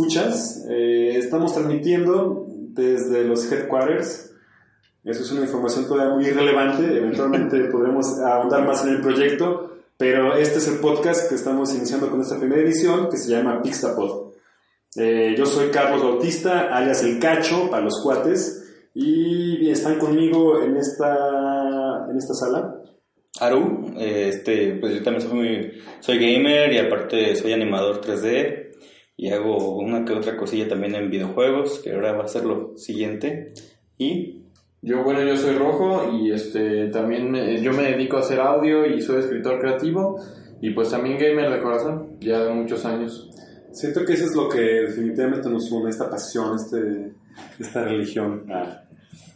Escuchas. Eh, estamos transmitiendo desde los headquarters. Eso es una información todavía muy irrelevante. Eventualmente podremos ahondar más en el proyecto. Pero este es el podcast que estamos iniciando con esta primera edición que se llama Pixtapod. Eh, yo soy Carlos Bautista, alias El Cacho, para los cuates. Y están conmigo en esta, en esta sala. Aru, este, pues yo también soy, muy- soy gamer y aparte soy animador 3D y hago una que otra cosilla también en videojuegos, que ahora va a ser lo siguiente. Y Yo, bueno, yo soy Rojo y este también eh, yo me dedico a hacer audio y soy escritor creativo y pues también gamer de corazón, ya de muchos años. Siento que eso es lo que definitivamente nos une, esta pasión, este, esta religión.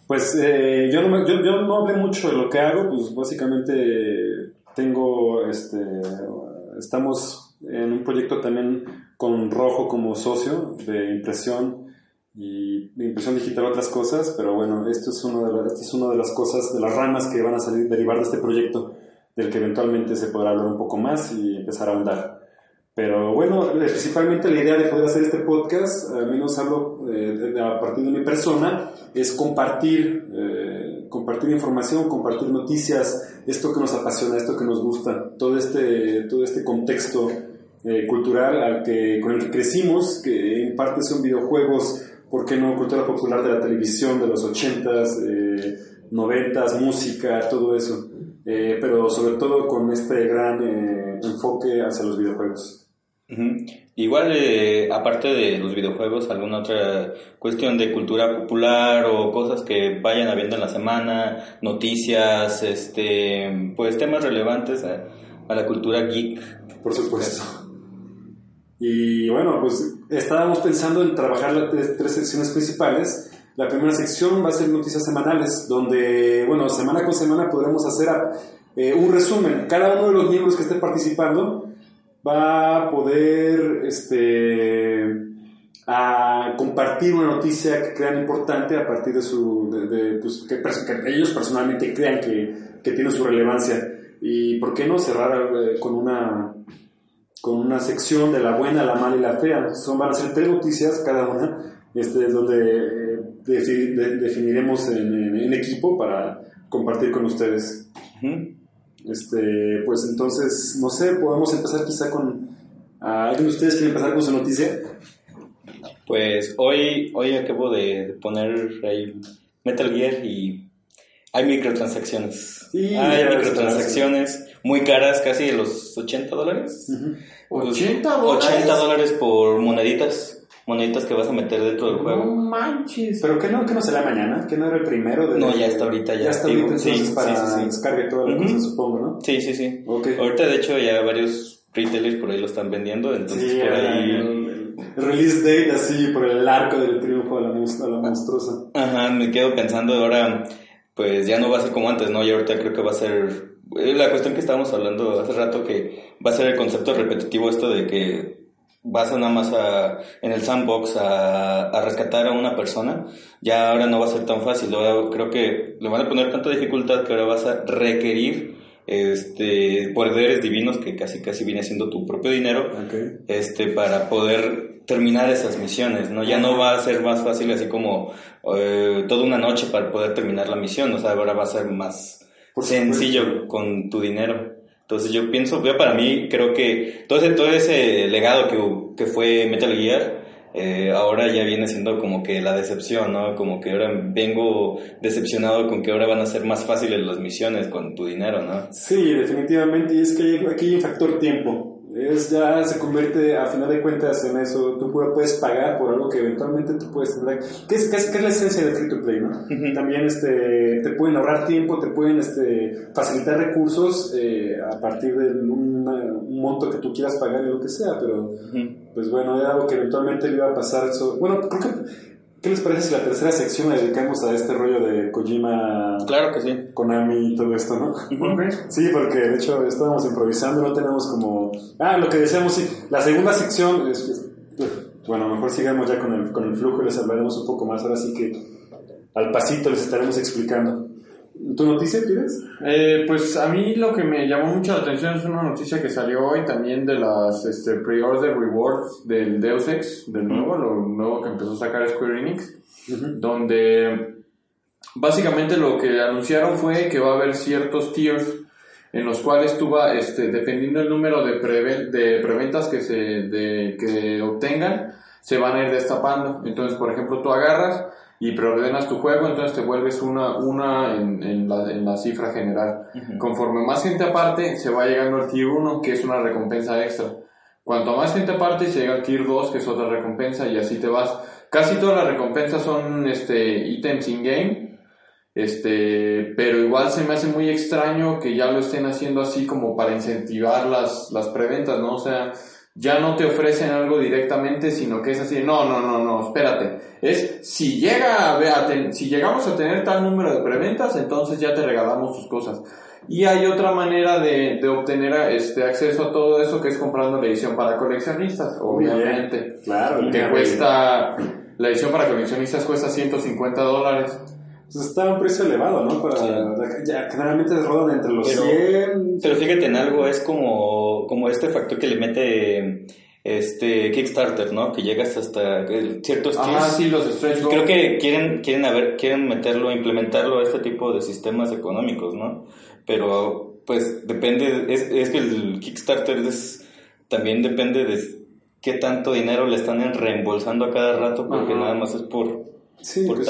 Pues eh, yo, no me- yo, yo no hablé mucho de lo que hago, pues básicamente tengo, este, estamos en un proyecto también con Rojo como socio de impresión y de impresión digital otras cosas, pero bueno, esto es, uno de la- esto es una de las cosas, de las ramas que van a salir, derivar de este proyecto, del que eventualmente se podrá hablar un poco más y empezar a ahondar. Pero bueno, principalmente la idea de poder hacer este podcast, al menos hablo eh, a partir de mi persona, es compartir, eh, compartir información, compartir noticias, esto que nos apasiona, esto que nos gusta, todo este, todo este contexto eh, cultural al que, con el que crecimos, que en parte son videojuegos, ¿por qué no? Cultura popular de la televisión de los 80s, eh, 90s, música, todo eso. Eh, pero sobre todo con este gran eh, enfoque hacia los videojuegos. igual, eh, aparte de los videojuegos, alguna otra cuestión de cultura popular o cosas que vayan habiendo en la semana, noticias, este, pues temas relevantes a, a la cultura geek. Por supuesto. Y bueno, pues estábamos pensando en trabajar las tres, secciones principales. La primera sección va a ser noticias semanales, donde, bueno, semana con semana podremos hacer eh, un resumen. Cada uno de los miembros que esté participando va a poder este, a compartir una noticia que crean importante a partir de su. de- de, pues, que, que ellos personalmente crean que, que tiene su relevancia. Y por qué no cerrar eh, con una con una sección de la buena, la mala y la fea. Son, van a ser tres noticias cada una, este, donde eh, defi- de- definiremos en, en- en equipo para compartir con ustedes. Este, pues entonces, no sé, podemos empezar quizá con... ¿a ¿Alguien de ustedes quiere empezar con su noticia? Pues hoy, hoy acabo de poner ahí Metal Gear y hay microtransacciones. Sí, hay microtransacciones muy caras, casi de los 80 dólares. 80 dólares. 80 dólares por moneditas. Moneditas que vas a meter dentro del No juego. manches. ¿Pero qué no, qué no será mañana? ¿Que no era el primero? De, No, ya está ahorita, ya Ya está ahorita entonces Sí, para sí, sí, sí. descargue toda la Ujú. cosa, supongo, ¿no? Sí, sí, sí. Ahorita, de hecho, ya varios retailers por ahí lo están vendiendo. Entonces, Sí, por ahí. el- el release date así por el arco del triunfo a la, mus- a la monstruosa. Ajá, me quedo pensando ahora, pues ya no va a ser como antes, ¿no? Y ahorita creo que va a ser la cuestión que estábamos hablando hace rato, que va a ser el concepto repetitivo esto de que vas a nada más a, en el sandbox a, a rescatar a una persona, ya ahora no va a ser tan fácil, ahora creo que le van a poner tanta dificultad que ahora vas a requerir este poderes divinos que casi casi viene siendo tu propio dinero este para poder terminar esas misiones, ¿no? Ya no va a ser más fácil así como eh, toda una noche para poder terminar la misión, o sea, ahora va a ser más Por sencillo supuesto. con tu dinero. Entonces yo pienso, yo para mí creo que todo ese, todo ese legado que, que fue Metal Gear, eh, ahora ya viene siendo como que la decepción, ¿no? Como que ahora vengo decepcionado con que ahora van a ser más fáciles las misiones con tu dinero, ¿no? Sí, definitivamente, y es que aquí hay un factor tiempo. Es ya se convierte a final de cuentas en eso. Tú puedes pagar por algo que eventualmente tú puedes tener. ¿Qué es, qué es, la esencia de free to play, no? También este, te pueden ahorrar tiempo, te pueden este, facilitar recursos eh, a partir de un monto que tú quieras pagar y lo que sea, pero pues bueno, era algo que eventualmente le iba a pasar. bueno, creo que ¿Qué les parece si la tercera sección la dedicamos a este rollo de Kojima? Claro que sí. Konami y todo esto, ¿no? Sí, porque de hecho estábamos improvisando, no tenemos como... Ah, lo que decíamos, sí, la segunda sección es... Bueno, mejor sigamos ya con el, con el flujo y les hablaremos un poco más. Ahora sí que al pasito les estaremos explicando. ¿Tu noticia tienes? Eh, pues a mí lo que me llamó mucho la atención es una noticia que salió hoy también de las este, pre-order rewards del Deus Ex, del nuevo, lo nuevo que empezó a sacar Square Enix, donde básicamente lo que anunciaron fue que va a haber ciertos tiers en los cuales tú vas, este, dependiendo del número de, de preventas que, se, de, que obtengan, se van a ir destapando. Entonces, por ejemplo, tú agarras y preordenas tu juego, entonces te vuelves una, una en, en, la, en la, cifra general. Conforme más gente aparte, se va llegando al tier 1, que es una recompensa extra. Cuanto más gente aparte, se llega al tier 2, que es otra recompensa, y así te vas. Casi todas las recompensas son este, ítems in-game, este, pero igual se me hace muy extraño que ya lo estén haciendo así como para incentivar las, las preventas, ¿no? O sea, ya no te ofrecen algo directamente, sino que es así, no, no, no, no, espérate. Es, si llega a, si llegamos a tener tal número de preventas, entonces ya te regalamos tus cosas. Y hay otra manera de, de obtener este acceso a todo eso que es comprando la edición para coleccionistas, obviamente. claro. Que cuesta, la edición para coleccionistas cuesta 150 dólares. Pues está a un precio elevado, ¿no? Para, ya, generalmente rodan entre los pero, 100. Pero fíjate en algo, es como, como este factor que le mete este Kickstarter, ¿no? Que llegas hasta ciertos Ah, sí, los stretch Creo que quieren quieren ver, quieren meterlo, implementarlo a este tipo de sistemas económicos, ¿no? Pero pues depende es, es que el Kickstarter es también depende de qué tanto dinero le están reembolsando a cada rato porque nada más es por Sí, pues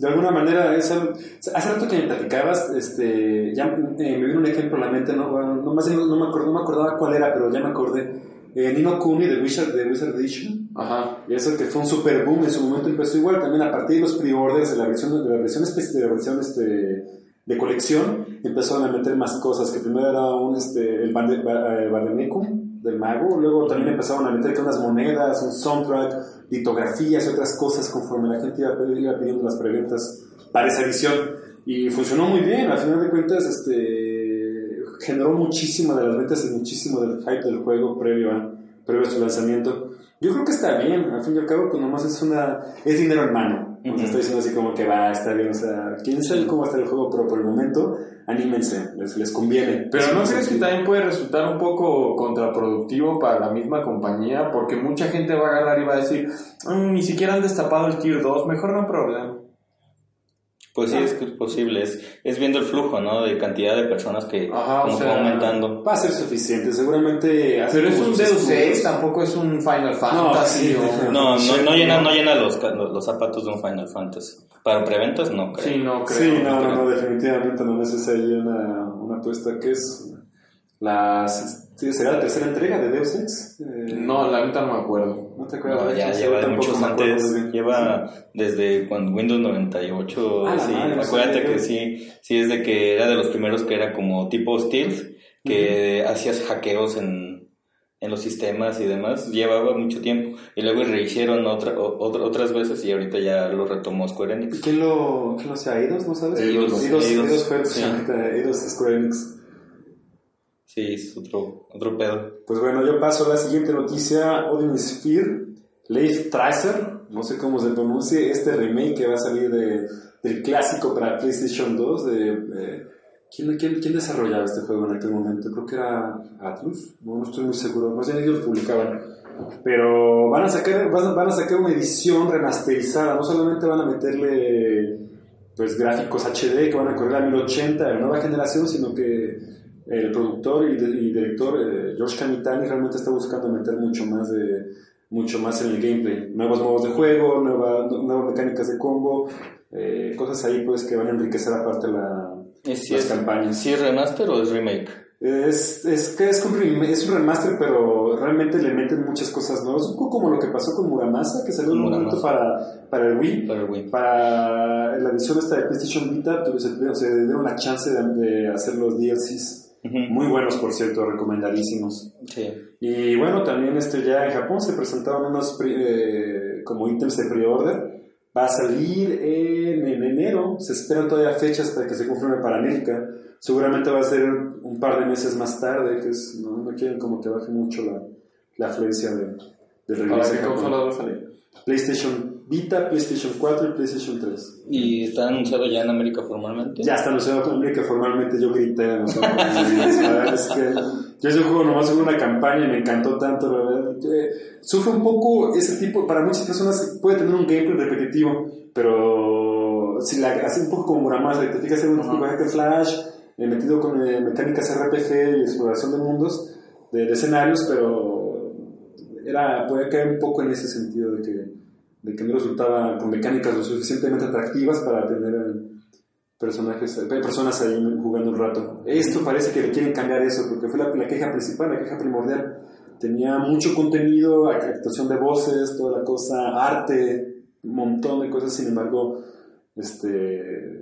De alguna manera, es hace rato que me platicabas, este, ya eh, me vino un ejemplo a la mente, no, no, más no, me acuerdo, no me acordaba cuál era, pero ya me acordé. Eh, Nino Kuni de Wizard, de Wizard Edition. Ajá. Y eso que fue un super boom en su momento empezó igual, también a partir de los pre-orders de la versión, de la versión, de la versión este, de colección, empezaron a meter más cosas, que primero era un, este, el Bademecum eh, del mago, luego también empezaron a meter unas monedas, un soundtrack, litografías y otras cosas conforme la gente iba, pidiendo las preventas para esa edición. Y funcionó muy bien, al final de cuentas este, generó muchísimo de las ventas y muchísimo del hype del juego previo a, previo a su lanzamiento. Yo creo que está bien, al fin y al cabo, pues nomás es una es dinero en mano. Uh estoy diciendo así como que va, está bien, o sea, quién sabe cómo va a estar el juego, pero por el momento, anímense, les, les conviene. Pero ¿no crees que también puede resultar un poco contraproductivo para la misma compañía? Porque mucha gente va a agarrar y va a decir, mm, ni siquiera han destapado el Tier 2, mejor no problema. Pues sí, es posible, es, es viendo el flujo, ¿no? De cantidad de personas que va aumentando. Va a ser suficiente, seguramente... Pero es un Deus Ex, tampoco es un Final Fantasy. No, no, no, llena, no llena los, los, zapatos de un Final Fantasy. Para preventas no creo. Sí, no creo. Sí, no, no, definitivamente no es ahí una, una apuesta que es las ¿Será la tercera entrega de Deus Ex? Eh, no, la neta no me acuerdo. No te acuerdas. ya lleva de muchos antes. Lleva desde cuando Windows 98. Ah, sí, acuérdate que sí, sí es de que era de los primeros que era como tipo Stealth, que hacías hackeos en, en los sistemas y demás. Llevaba mucho tiempo. Y luego rehicieron otra, otras veces y ahorita ya lo retomó Square Enix. ¿Quién lo, quién lo hacía? ¿Eidos? ¿No sabes? Eidos. Eidos, Eidos, Eidos, Square Enix. Sí, es otro, otro pedo. Pues bueno, yo paso a la siguiente noticia. Odin Sphere, Leif Tracer, no sé cómo se pronuncia, este remake que va a salir de, del clásico para PlayStation 2 de... ¿quién, quién, quién, desarrollaba este juego en aquel momento? Creo que era Atlus, no, no estoy muy seguro, más bien ellos lo publicaban. Pero van a sacar, van a sacar una edición remasterizada, no solamente van a meterle pues gráficos HD que van a correr a 1080 de nueva generación, sino que el productor y, de- y director eh, George Kamitani realmente está buscando meter mucho más de mucho más en el gameplay, nuevos modos de juego, nueva- nuevas mecánicas de combo, eh, cosas ahí pues que van a enriquecer aparte la, ¿Es, si las es, campañas. si es remaster o es remake? Es, es que es, es un remaster, pero realmente le meten muchas cosas nuevas. Un poco como lo que pasó con Muramasa, que salió un momento para, para el Wii. Para el Wii. Para la edición esta de PlayStation Vita, se, se dieron la chance de, de hacer los DLCs. Muy buenos, por cierto, recomendadísimos. Sí. Y bueno, también este, ya en Japón se presentaron unos eh, como ítems de pre-order. Va a salir en, en enero. Se esperan todavía fechas para que se confirme para América. Seguramente va a ser un par de meses más tarde, que es, no, no quieren como que baje mucho la, la afluencia de, de ¿Para regreso. qué a Japón. consola va a salir? PlayStation Vita, PlayStation 4 y PlayStation 3. ¿Y está anunciado ya en América formalmente? Ya está anunciado con América formalmente, yo grité. la verdad es que yo ese juego nomás hubo una campaña y me encantó tanto, la verdad. Eh, sufre un poco ese tipo, para muchas personas puede tener un gameplay repetitivo, pero si la hace un poco como Muramasa, te fijas en un tipo de flash, eh, metido con eh, mecánicas RPG y exploración de mundos, de, de escenarios, pero era, puede caer un poco en ese sentido de que, de que no resultaba con mecánicas lo suficientemente atractivas para tener personajes, eh, personas ahí jugando un rato. Esto parece que le quieren cambiar eso, porque fue la, la queja principal, la queja primordial. Tenía mucho contenido, actuación de voces, toda la cosa, arte, un montón de cosas, sin embargo, este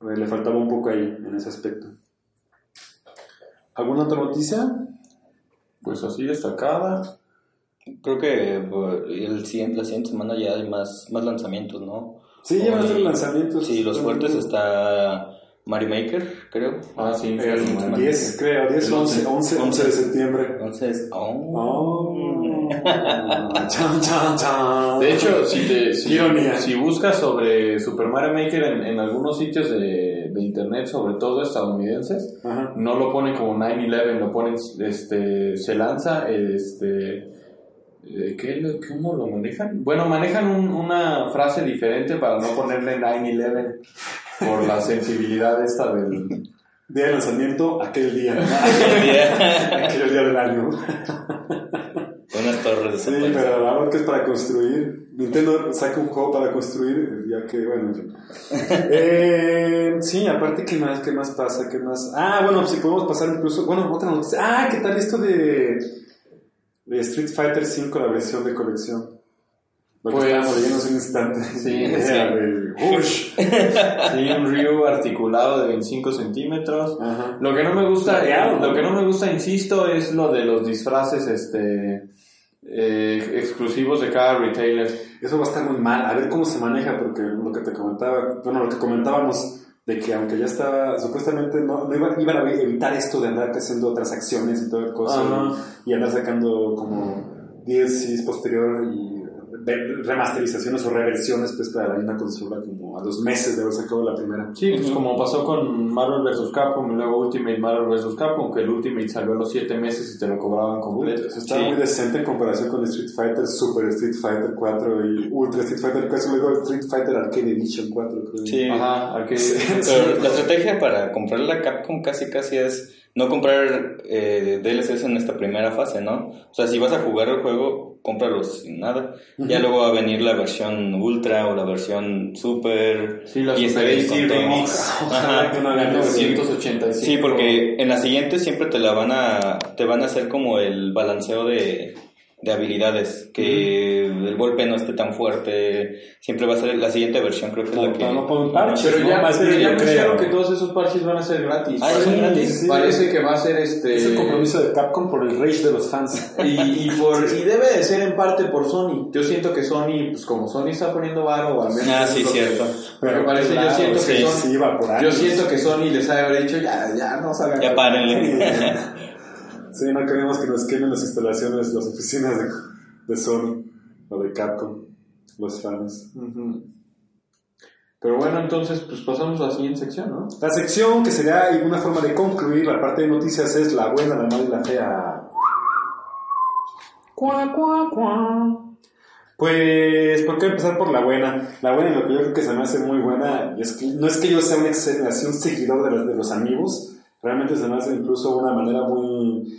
eh, le faltaba un poco ahí en ese aspecto. ¿Alguna otra noticia? Pues así destacada. Creo que pues, el siguiente, la siguiente semana ya hay más, más lanzamientos, ¿no? Sí, ya van a ser lanzamientos. Sí, los fuertes está Mario Maker, creo. Ah, sí. El sí, sí, 10, creo, 10, El 11, 11, 11 de septiembre. Entonces, oh. Oh. Chan, chan, chan. De hecho, si, te, si, si buscas sobre Super Mario Maker en, en algunos sitios de, de internet, sobre todo estadounidenses, Ajá. no lo ponen como 9-11, lo ponen, este, se lanza, este, ¿qué, ¿cómo lo manejan? Bueno, manejan un- una frase diferente para no ponerle 9-11 por la sensibilidad esta del... Día de lanzamiento, aquel día. Día. aquel día del año. Unas torres Sí, pero la verdad que es para construir. Nintendo saca un juego para construir, ya que, bueno. Eh, sí, aparte, ¿qué más? ¿Qué más pasa? ¿Qué más? Ah, bueno, si podemos pasar incluso. Bueno, otra noticia. Ah, ¿qué tal esto de, de Street Fighter V, la versión de colección? Lo que Pues- estábamos leyendo hace un instante. Sí, sí. Sí, un Ryu articulado de 25 centímetros. Ajá. Lo que no me gusta, lo que no me gusta, insisto, es lo de los disfraces, este, eh, exclusivos de cada retailer. Eso va a estar muy mal. A ver cómo se maneja, porque lo que te comentaba, bueno, lo que comentábamos de que aunque ya estaba, supuestamente no, no iba- iban a evitar esto de andar haciendo transacciones y toda cosa Ajá. y, y andar sacando como DLCs posterior y remasterizaciones o reversiones pues para la misma consola como a los meses de haber sacado la primera. Sí, pues como pasó con Marvel vs. Capcom y luego Ultimate Marvel vs. Capcom, que el Ultimate salió a los 7 meses y te lo cobraban completo. Estaba Sí. muy decente en comparación con Street Fighter, Super Street Fighter 4 y Ultra Street Fighter 4, luego Street Fighter Arcade Edition 4 creo. Sí. Ajá, arcade. Pero la estrategia para comprar la Capcom casi casi es no comprar eh, DLCs en esta primera fase, ¿no? O sea, si vas a jugar el juego, cómpralos sin nada. Ya luego va a venir la versión Ultra o la versión Super. Sí, la y Super vez HD con. Remix. Ajá. que no eso. 1985. Sí, porque en la siguiente siempre te la van a te van a hacer como el balanceo de, de habilidades, que el golpe no esté tan fuerte, siempre va a ser la siguiente versión, creo que es la que No ponen parches, Pero ¿no? ya, Más pero ya creo. que todos esos parches van a ser gratis. Ah, ¿son Parece- gratis? Sí. Parece que va a ser este... Es el compromiso de Capcom por el rage de los fans. Y, y, por, y debe de ser en parte por Sony. Yo siento que Sony, pues como Sony está poniendo varo, o al menos... Ah, sí, que- cierto. Pero parece, yo siento que Sony... sí, va por Yo siento que Sony les ha haber dicho, ya, ya, no salgan. Ya párenle. Sí, no queremos que nos quemen las instalaciones, las oficinas de, de Sony o de Capcom, los fans. Pero bueno, entonces, pues pasamos a la siguiente sección, ¿no? La sección que sería una forma de concluir la parte de noticias es la buena, la mala y la fea. Cuá, cuá, cuá. Pues, ¿por qué empezar por la buena? La buena, lo que yo creo que se me hace muy buena, y es que no es que yo sea un, un seguidor de los, de los amigos, Realmente se me incluso una manera muy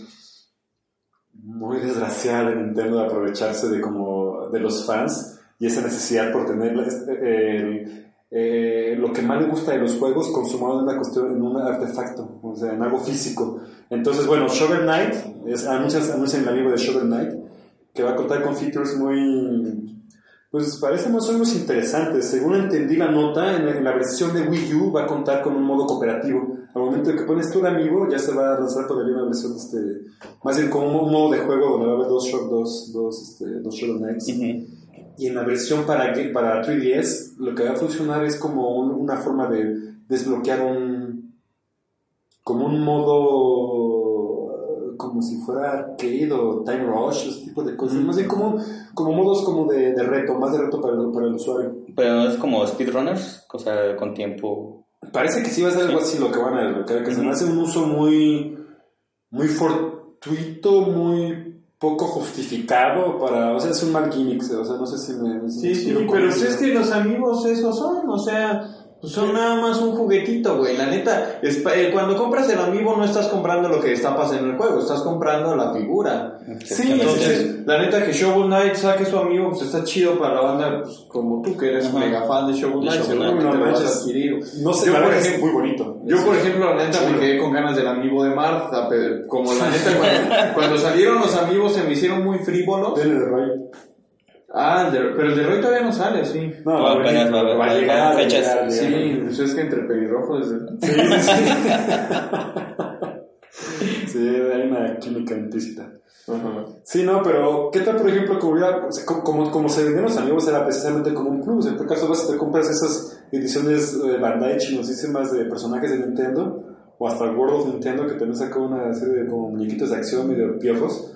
muy desgraciada de Nintendo de aprovecharse de como de los fans y esa necesidad por tener este, eh, lo que más le gusta de los juegos consumado en una cuestión en un artefacto, o sea, en algo físico. Entonces, bueno, Shovel Knight, es, anuncian, anuncian el amigo de Shovel Knight, que va a contar con features muy, pues parece más o menos interesantes. Según entendí la nota, en la, versión de Wii U va a contar con un modo cooperativo. Al momento de que pones tu amigo, ya se va a lanzar todavía una versión, este, más bien como un modo de juego donde va a haber dos, dos, dos, este, dos Shovel Knights. Y en la versión para, para 3DS, lo que va a funcionar es como una forma de desbloquear un. como un modo. como si fuera arcade o time rush, ese tipo de cosas. Más bien como, como modos como de, de, reto, más de reto para el, para el usuario. Pero es como speedrunners, o sea, con tiempo. Parece que sí va a ser algo así lo que van a desbloquear, que se me hace un uso muy. muy fortuito, muy poco justificado para, o sea, es un mal gimmick, o sea, no sé si me... sí, sí, pero es que los amigos esos son, o sea, son nada más un juguetito, güey. La neta, es, eh, cuando compras el amiibo no estás comprando lo que está pasando en el juego, estás comprando la figura. Sí, entonces, la neta que Shovel Knight saque su amigo, pues está chido para la banda, pues, como tú que eres mega fan de Shovel Knight, seguramente no, te vas a adquirir. No sé, yo, por ejemplo, es muy bonito. Yo, por ejemplo, la neta me quedé con ganas del amiibo de Martha, pero como la neta, cuando, salieron los amigos se me hicieron muy frívolos. Ah, pero el de Roy todavía no sale, sí. No, va, apenas va, va, a llegar. Fechas. Sí, pues es que entre pelirrojos. Sí, sí, sí. sí, hay una química implícita. Sí, no, pero ¿qué tal, por ejemplo, como, como, como se vendían los amigos era precisamente como un plus? En tu caso, vas y te compras esas ediciones de Bandai chinosísimas de personajes de Nintendo, o hasta el World of Nintendo, que también sacó una serie de como muñequitos de acción medio piojos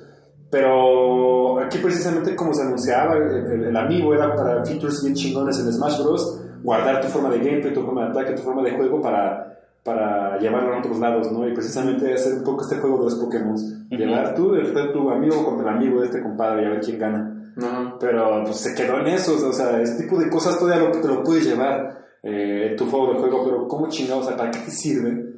pero aquí precisamente como se anunciaba, el, amigo era para features bien chingones en Smash Bros. Guardar tu forma de gameplay, tu forma de ataque, tu forma de juego para, para llevarlo a otros lados, ¿no? Y precisamente hacer un poco este juego de los Pokémon. Llevar tú, tu amigo contra el amigo de este compadre y a ver quién gana. Pero pues se quedó en eso, o sea, ese tipo de cosas todavía lo, te lo puedes llevar eh, tu juego de juego, pero ¿cómo chingados? O sea, ¿para qué te sirve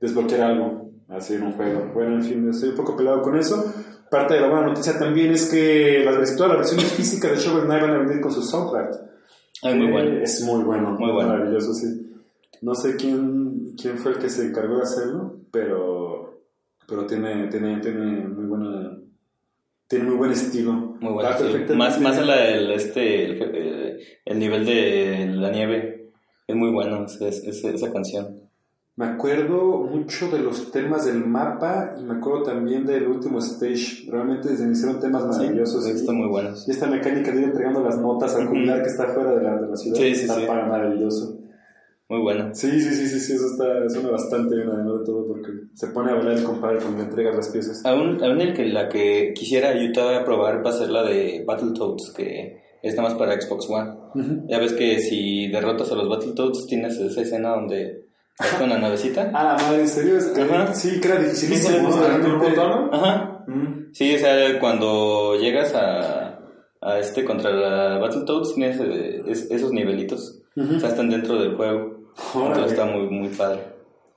desbloquear algo así en un juego? Bueno, en fin, estoy un poco pelado con eso. Parte de la buena noticia también es que las, todas las versiones físicas de Shovel Knight van a venir con su soundtrack. Es muy bueno. Eh, es muy bueno. Muy bueno. Maravilloso, sí. No sé quién, quién fue el que se encargó de hacerlo, pero, pero tiene, tiene, tiene muy buena tiene muy buen estilo. Muy bueno. Más, más el, el, este, el, el, nivel de la nieve. Es muy bueno esa canción. Me acuerdo mucho de los temas del mapa y me acuerdo también del último stage. Realmente se me hicieron temas maravillosos. Sí, están muy buenos. Y esta mecánica de ir entregando las notas al jubilar que está fuera de la, de la ciudad sí, está para maravilloso. Muy bueno. Sí, sí, sí, sí, sí, eso está, suena bastante bien, además de todo, porque se pone a hablar el compadre cuando le entrega las piezas. Aún, aún el que, la que quisiera yo todavía probar va a ser la de Battletoads, que está más para Xbox One. Ya ves que si derrotas a los Battletoads tienes esa escena donde con la navecita. Ah, la madre, ¿en serio? Es que, Sí, que era dificilísimo. Ajá. Mm. Sí, o sea, cuando llegas a, a este contra la Battletoads, tienes eh, esos nivelitos. O sea, están dentro del juego. Entonces está muy, muy padre.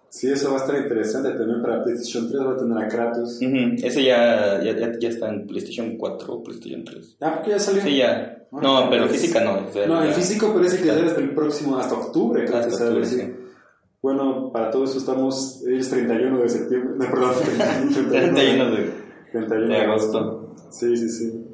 Sí, eso va a estar interesante también para PlayStation 3, va a tener a Kratos. Ese ya, ya, ya, está en PlayStation 4 o PlayStation 3. Ah, porque ya salió. Sí, ya. Ah, no, pero pues, física no. no, en físico parece que debe hasta el próximo, hasta octubre, creo hasta que octubre, sí. Bueno, para todo esto estamos, es 31 de septiembre, no, perdón, 31 de, 31 de agosto. Sí, sí, sí.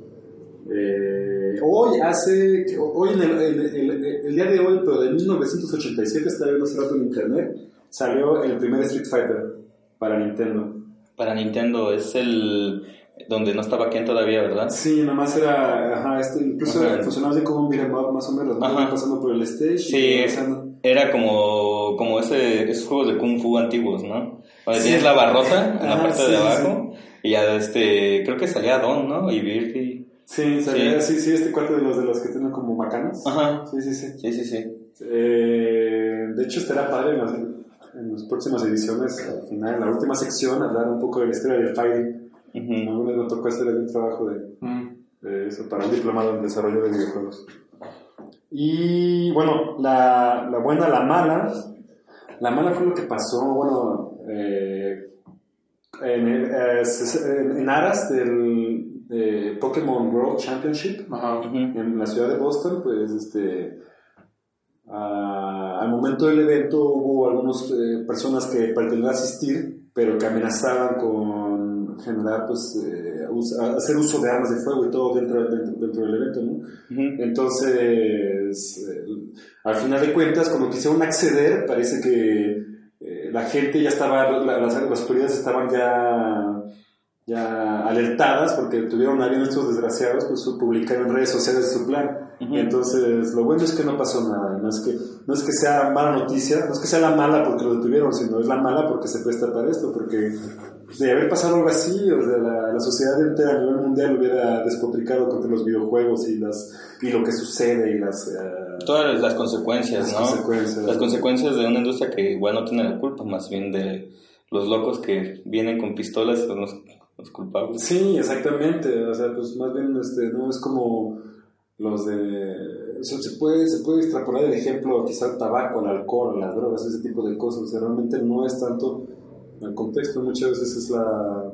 Eh, hoy hace, hoy en el, el, el, día de hoy, pero de 1987, estaba viendo hace rato en internet, salió el primer Street Fighter para Nintendo. Para Nintendo, es el donde no estaba Ken todavía, ¿verdad? Sí, nomás era, ajá, este, incluso funcionaba así como un beat'em más o menos, ¿no? pasando por el stage. Sí, era como, como ese, esos juegos de Kung Fu antiguos, ¿no? Donde tienes la barrota en la parte de abajo y ya este, creo que salía Don, ¿no? Y Birdie. Sí, salía, sí, sí, este cuarto de los de los que tienen como macanas. Ajá. Sí, sí, sí. Sí, sí, sí. Eh, de hecho, estará padre en las, en las próximas ediciones, al final, en la última sección, hablar un poco de la historia del fighting. Uh -huh. Alguna vez me tocó hacer un trabajo de, de, eso para un diplomado en desarrollo de videojuegos. Y bueno, la, la buena, la mala. La mala fue lo que pasó, bueno, eh, en, el, eh, en, en aras del de Pokémon World Championship Ajá. en la ciudad de Boston, pues este al momento del evento hubo algunas personas que pretendían asistir, pero que amenazaban con generar pues eh, a- hacer uso de armas de fuego y todo dentro, dentro, dentro del evento, ¿no? Ujú. Entonces, eh, al final de cuentas, cuando quisieron acceder, parece que eh, la gente ya estaba, la- las, las autoridades estaban ya, ya alertadas porque tuvieron a bien estos desgraciados, pues publicaron en redes sociales su plan. Ujú. Entonces, lo bueno es que no pasó nada, no es que, no es que sea mala noticia, no es que sea la mala porque lo detuvieron, sino es la mala porque se presta para esto, porque de haber pasado algo así, o sea, la, la sociedad entera a nivel mundial hubiera despotricado contra los videojuegos y, las, y lo que sucede y las... eh, Todas las consecuencias, Las ¿no? consecuencias. Las consecuencias de una industria que igual no tiene la culpa, más bien de los locos que vienen con pistolas son los, los culpables. Sí, exactamente. O sea, pues más bien este, no es como los de. se, puede, se puede extrapolar el ejemplo quizá al tabaco, al alcohol, a las drogas, ese tipo de cosas. O sea, realmente no es tanto el contexto, muchas veces es la.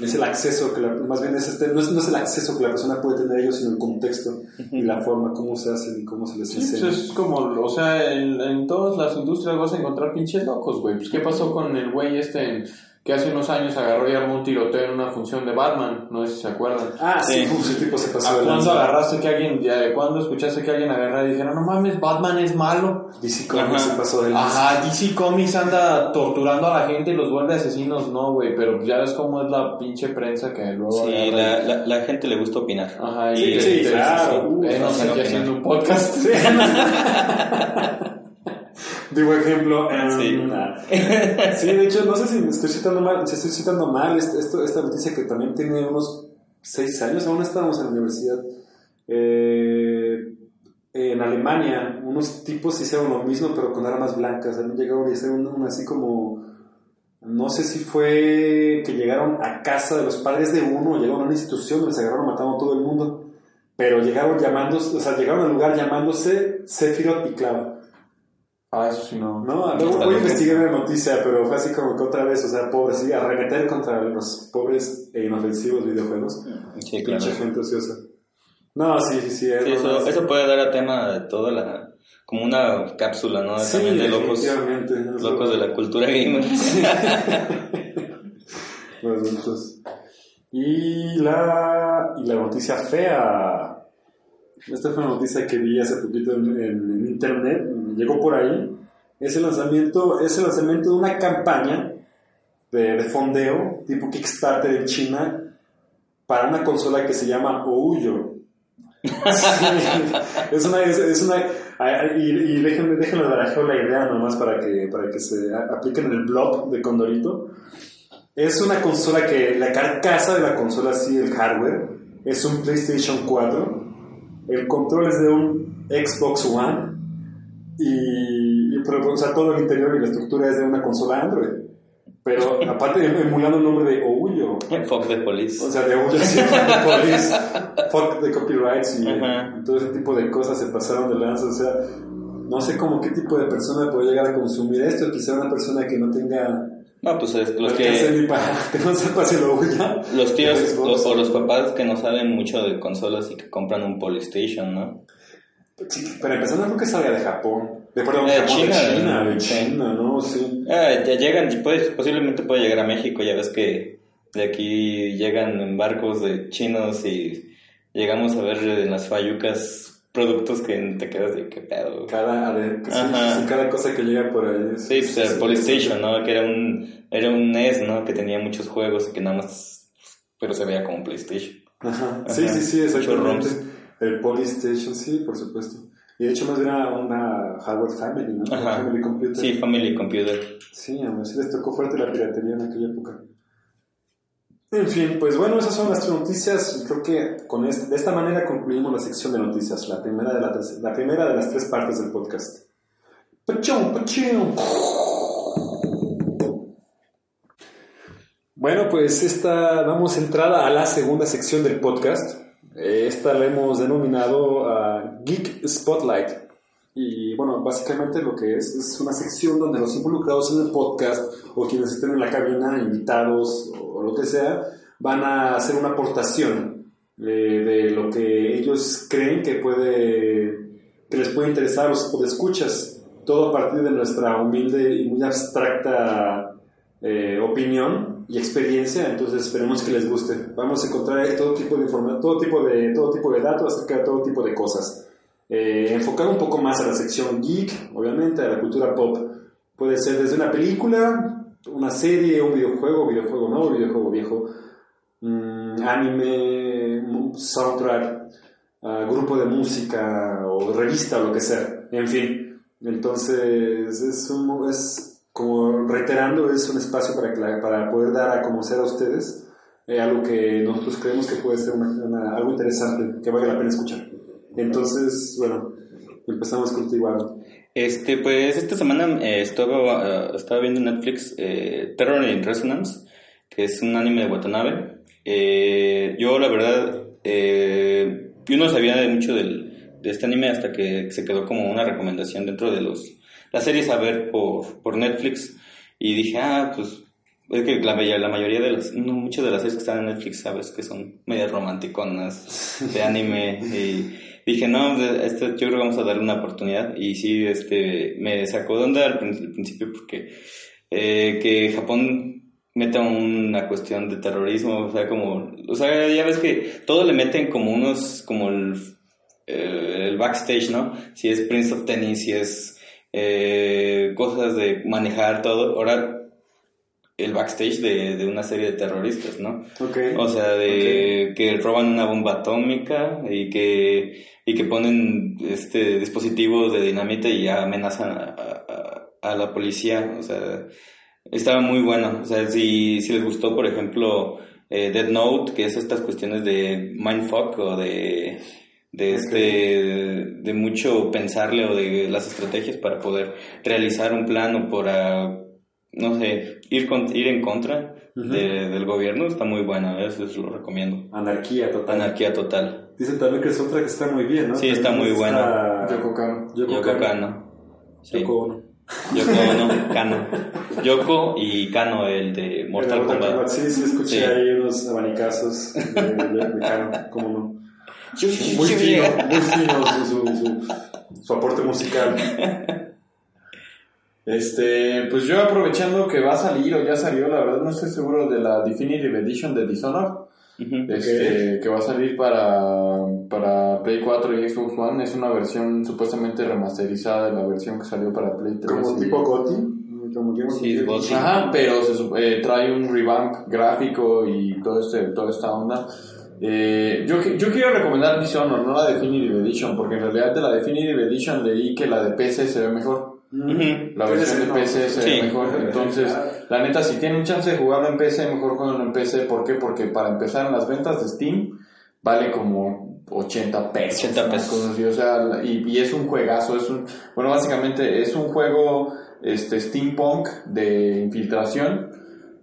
Es el acceso que la, más bien es este, no es, no es el acceso que la persona puede tener a ellos, sino el contexto y la forma como se hace y cómo se les Sí, pues enseña. es como, o sea, en, en todas las industrias vas a encontrar pinches locos, güey. Pues, ¿qué pasó con el güey este en- que hace unos años agarró y armó un tiroteo en una función de Batman? No sé si se acuerdan. Ah, sí, Sí. ese tipo se pasó ¿A de cuándo agarraste que alguien, ya, cuándo escuchaste que alguien agarrara y dijera, no mames, Batman es malo? DC Comics se pasó de lanza. Ajá, DC Comics anda torturando a la gente y los vuelve asesinos, no, güey, pero ya ves cómo es la pinche prensa que luego... Sí, la, y- la, la gente le gusta opinar. Ajá, Sí, y sí, y- claro. Uh, eh, no no sé, haciendo un podcast. Digo ejemplo, em, Sí. sí, de hecho, no sé si estoy citando mal, si estoy citando mal est- esto, esta noticia que también tiene unos seis años, aún estábamos en la universidad. Eh, en Alemania, unos tipos hicieron lo mismo, pero con armas blancas. Han llegado a hacer un, así como. No sé si fue que llegaron a casa de los padres de uno, llegaron a una institución donde se agarraron matando a todo el mundo. Pero llegaron llamándose, o sea, llegaron al lugar llamándose Sephiroth y Cloud. Ah, eso sí no. No, luego voy a investigar la noticia, pero fue así como que otra vez, o sea, pobres, sí, arremeter contra los pobres e inofensivos videojuegos. Sí, claro. Pinche gente ociosa. No, sí, sí, sí. es Sí, eso, puede dar a tema de toda la... como una cápsula, ¿no? Sí, También de locos, es locos de la cultura gamer. Los adultos. Y la, y la noticia fea. Esta fue una noticia que vi hace poquito en, en- en internet, llegó por ahí. Es el lanzamiento, es el lanzamiento de una campaña de, de fondeo tipo Kickstarter en China para una consola que se llama Ouyo. Sí, es una, es, es una y, y déjenme, déjenme barajeo la idea nomás para que, para que se a- apliquen en el blog de Condorito. Es una consola que la carcasa de la consola, sí, el hardware, es un PlayStation 4. El control es de un Xbox One. Y, y- pero, o sea, todo el interior y la estructura es de una consola Android. Pero aparte emulando el nombre de Ouyo. Fuck the police. O sea, de Ouyo, sí, fuck the police, fuck the copyrights y, Ajá. y todo ese tipo de cosas se pasaron de lanza. O sea, no sé cómo qué tipo de persona puede llegar a consumir esto. Quizá una persona que no tenga No, pues es- los que... ni para que no sepa si lo huya. Los tíos los- o los papás que no saben mucho de consolas y que compran un Polystation, ¿no? Sí, pero empezando creo que salga de Japón. De, perdón, Japón, China, de China, de. China, ¿no? Sí. Ah, ya llegan, y puede- posiblemente puede llegar a México, ya ves que de aquí llegan en barcos de chinos y llegamos a ver en las fayucas productos que te quedas de qué pedo. Cada, ver, sí, sí, cada cosa que llega por ahí. Sí, pues es- el Polystation, ¿no? Que era un, era un NES, ¿no? Que tenía muchos juegos y que nada más, pero se veía como un PlayStation. Ajá. Sí, Ajá. sí, sí, exactamente. Muchos El Polystation, sí, por supuesto. Y de hecho más bien era una hardware family, ¿no? Ajá. Family computer. Sí, Family Computer. Sí, a ver si les tocó fuerte la piratería en aquella época. En fin, pues bueno, esas son nuestras noticias. y Creo que con de esta manera concluimos la sección de noticias, la primera de, la, terce- la primera de las tres partes del podcast. ¡Pachón, pachón! Bueno, pues esta damos entrada a la segunda sección del podcast. Eh, Esta la hemos denominado ah, Geek Spotlight. Y bueno, básicamente lo que es es una sección donde los involucrados en el podcast o quienes estén en la cabina, invitados o lo que sea, van a hacer una aportación eh, de lo que ellos creen que puede que les puede interesar a los escuchas. Todo a partir de nuestra humilde y muy abstracta eh, opinión y experiencia, entonces esperemos que les guste. Vamos a encontrar todo tipo de información, todo tipo de, todo tipo de datos acerca de todo tipo de cosas. Eh, enfocar un poco más a la sección geek, obviamente, a la cultura pop. Puede ser desde una película, una serie, un videojuego, videojuego nuevo, videojuego viejo, mm, anime, soundtrack, uh, grupo de música o revista o lo que sea. En fin, entonces es, un, es como reiterando, es un espacio para, que para poder dar a conocer a ustedes eh, algo que nosotros creemos que puede ser una, algo interesante, que vale la pena escuchar. Entonces, bueno, empezamos contigo. Este, pues esta semana eh, estaba, uh, estaba viendo Netflix eh, Terror in Resonance, que es un anime de Watanabe. Eh, yo, la verdad, yo no sabía mucho del, de este anime hasta que se quedó como una recomendación dentro de los las series a ver por, por Netflix. Y dije, ah, pues es que la, la mayoría de las, no, muchas de las series que están en Netflix, sabes que son medias romanticonas de anime. y dije, no, este, yo creo que vamos a darle una oportunidad. Y sí, este, me sacó de onda al, principio porque eh, que Japón meta una cuestión de terrorismo, o sea, como, o sea, ya ves que todo le meten como unos, como el, el backstage, ¿no? Si es Prince of Tennis, si es eh, cosas de manejar todo. Ahora el backstage de, de, una serie de terroristas, ¿no? Okay. O sea, de que roban una bomba atómica y que, y que ponen este dispositivo de dinamita y amenazan a, a, a, la policía. O sea, estaba muy bueno. O sea, si, si les gustó, por ejemplo, eh, Dead Note, que es estas cuestiones de mindfuck o de de este de mucho pensarle o de las estrategias para poder realizar un plan o para no sé, ir, con, ir en contra de, del gobierno está muy bueno, eso lo recomiendo. Anarquía total. Anarquía total. Dicen también que es otra que está muy bien, ¿no? Sí, está muy buena. Yoko Kano. Yoko, Kano. Sí. Yoko Ono. Yoko Ono, Kano. Yoko y Kano, el de Mortal, Mortal Kombat. Sí, sí, escuché sí. ahí unos abanicazos de, de, de Kano, cómo no. Muy fino, muy fino su, su, su, su aporte musical. Este, pues yo aprovechando que va a salir o ya salió, la verdad no estoy seguro de la Definitive Edition de Dishonored. Uh -huh. este, que va a salir para, para Play 4 y Xbox One. Es una versión supuestamente remasterizada de la versión que salió para Play 3. ¿Como tipo GOTY? Sí, GOTY. Ajá, pero se, eh, trae un revamp gráfico y todo este, toda esta onda. Eh, yo, yo quiero recomendar Dishonored, no la Definitive Edition, porque en realidad de la Definitive Edition leí que la de PC se ve mejor. La versión de PC se ve Sí. mejor. Entonces, la neta, si tienen chance de jugarlo en PC, mejor jueguenlo en PC. ¿Por qué? Porque para empezar en las ventas de Steam vale como 80 pesos. 80 una pesos. así, o sea, y, y es un juegazo. Es un, bueno, básicamente es un juego este, steampunk de infiltración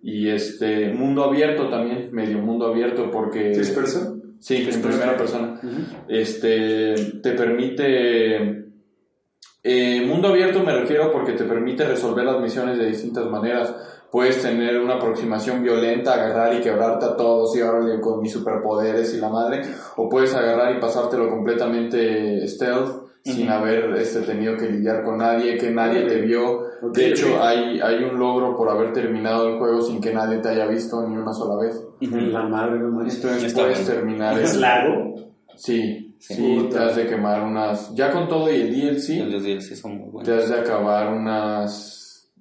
y este mundo abierto también, medio mundo abierto porque... ¿First person? Sí, en primera person. persona. Este te permite eh, mundo abierto me refiero porque te permite resolver las misiones de distintas maneras. Puedes tener una aproximación violenta, agarrar y quebrarte a todos y ahora con mis superpoderes y la madre, o puedes agarrar y pasártelo completamente stealth sin haber este, tenido que lidiar con nadie, que nadie te vio. De hecho, hay, hay un logro por haber terminado el juego sin que nadie te haya visto ni una sola vez. Ujú. La madre, no. Entonces puedes terminar ¿Es largo? Sí, sí, Puta. te has de quemar unas. Ya con todo y el DLC, Los DLC son muy te buenos. has de acabar unas.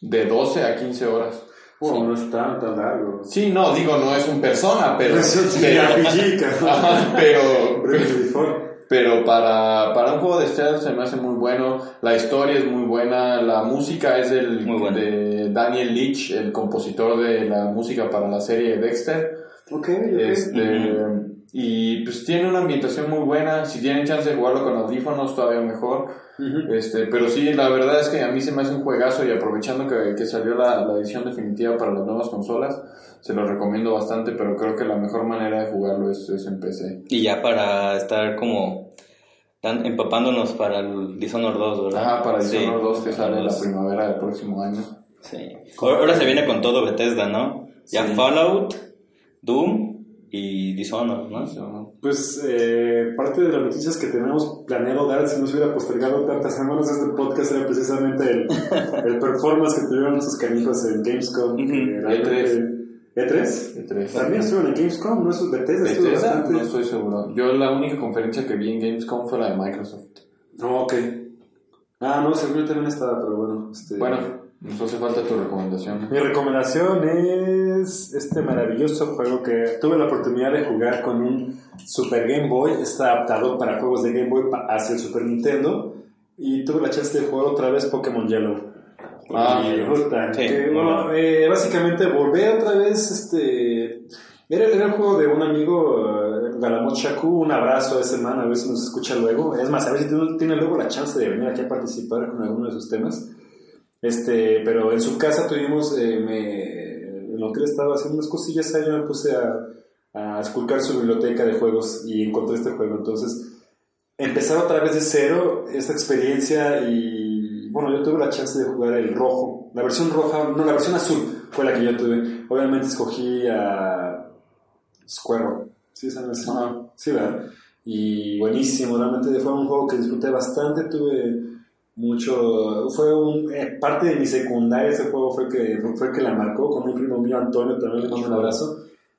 de 12 a 15 horas. Oh, no es tan, tan largo. Sí, no, digo, no es un persona, pero. Sí, pero. Ajá, pero, Default. pero para, para un juego de stealth se me hace muy bueno. La historia es muy buena. La música es del, Muy buena. de Daniel Leach, el compositor de la música para la serie Dexter. Ok, ok. Este, Y pues tiene una ambientación muy buena. Si tienen chance de jugarlo con audífonos, todavía mejor. Este, pero sí, la verdad es que a mí se me hace un juegazo y aprovechando que, que salió la, la edición definitiva para las nuevas consolas, se lo recomiendo bastante, pero creo que la mejor manera de jugarlo es, es en PC. Y ya para estar como empapándonos para el Dishonored 2, ¿verdad? Ah, para Sí. Dishonored 2 que sale la primavera del próximo año. Sí. Ahora, ahora se viene con todo Bethesda, ¿no? Ya Sí. Fallout, Doom y Dishonored, ¿no? Pues eh, parte de las noticias que tenemos planeado dar, si no se hubiera postergado tantas semanas este podcast, era precisamente el, el performance que tuvieron estos canijos en Gamescom. que Ujú. realmente- ¿E3? E3. También estuvieron en Gamescom, ¿no? Eso es Bethesda, ¿Bethesda? bastante... No estoy seguro. Yo la única conferencia que vi en Gamescom fue la de Microsoft. No, ok. Ah, no, seguro también estaba, pero bueno. Este... Bueno, nos hace falta tu recomendación. Mi recomendación es este maravilloso juego que tuve la oportunidad de jugar con un Super Game Boy. Está adaptado para juegos de Game Boy hacia el Super Nintendo. Y tuve la chance de jugar otra vez Pokémon Yellow. Ah, y puta, sí, que, bueno, eh, básicamente volví otra vez. Este, era, era el juego de un amigo, eh, Galamot Shaku. Un abrazo a ese man, a ver si nos escucha luego. Es más, a ver si tiene luego la chance de venir aquí a participar con alguno de sus temas. Este, pero en su casa tuvimos, eh, me, en lo que él estaba haciendo unas cosillas ahí, yo me puse a, a esculcar su biblioteca de juegos y encontré este juego. Entonces, empezar otra vez de cero esta experiencia y, bueno, yo tuve la chance de jugar el rojo. La versión roja, no, la versión azul fue la que yo tuve. Obviamente escogí a Squirrel. ¿Sí así? Ajá. Sí, ¿verdad? Y buenísimo, realmente fue un juego que disfruté bastante, tuve mucho, fue un, eh, parte de mi secundaria ese juego fue que, fue que la marcó con un primo mío Antonio, también le mando un abrazo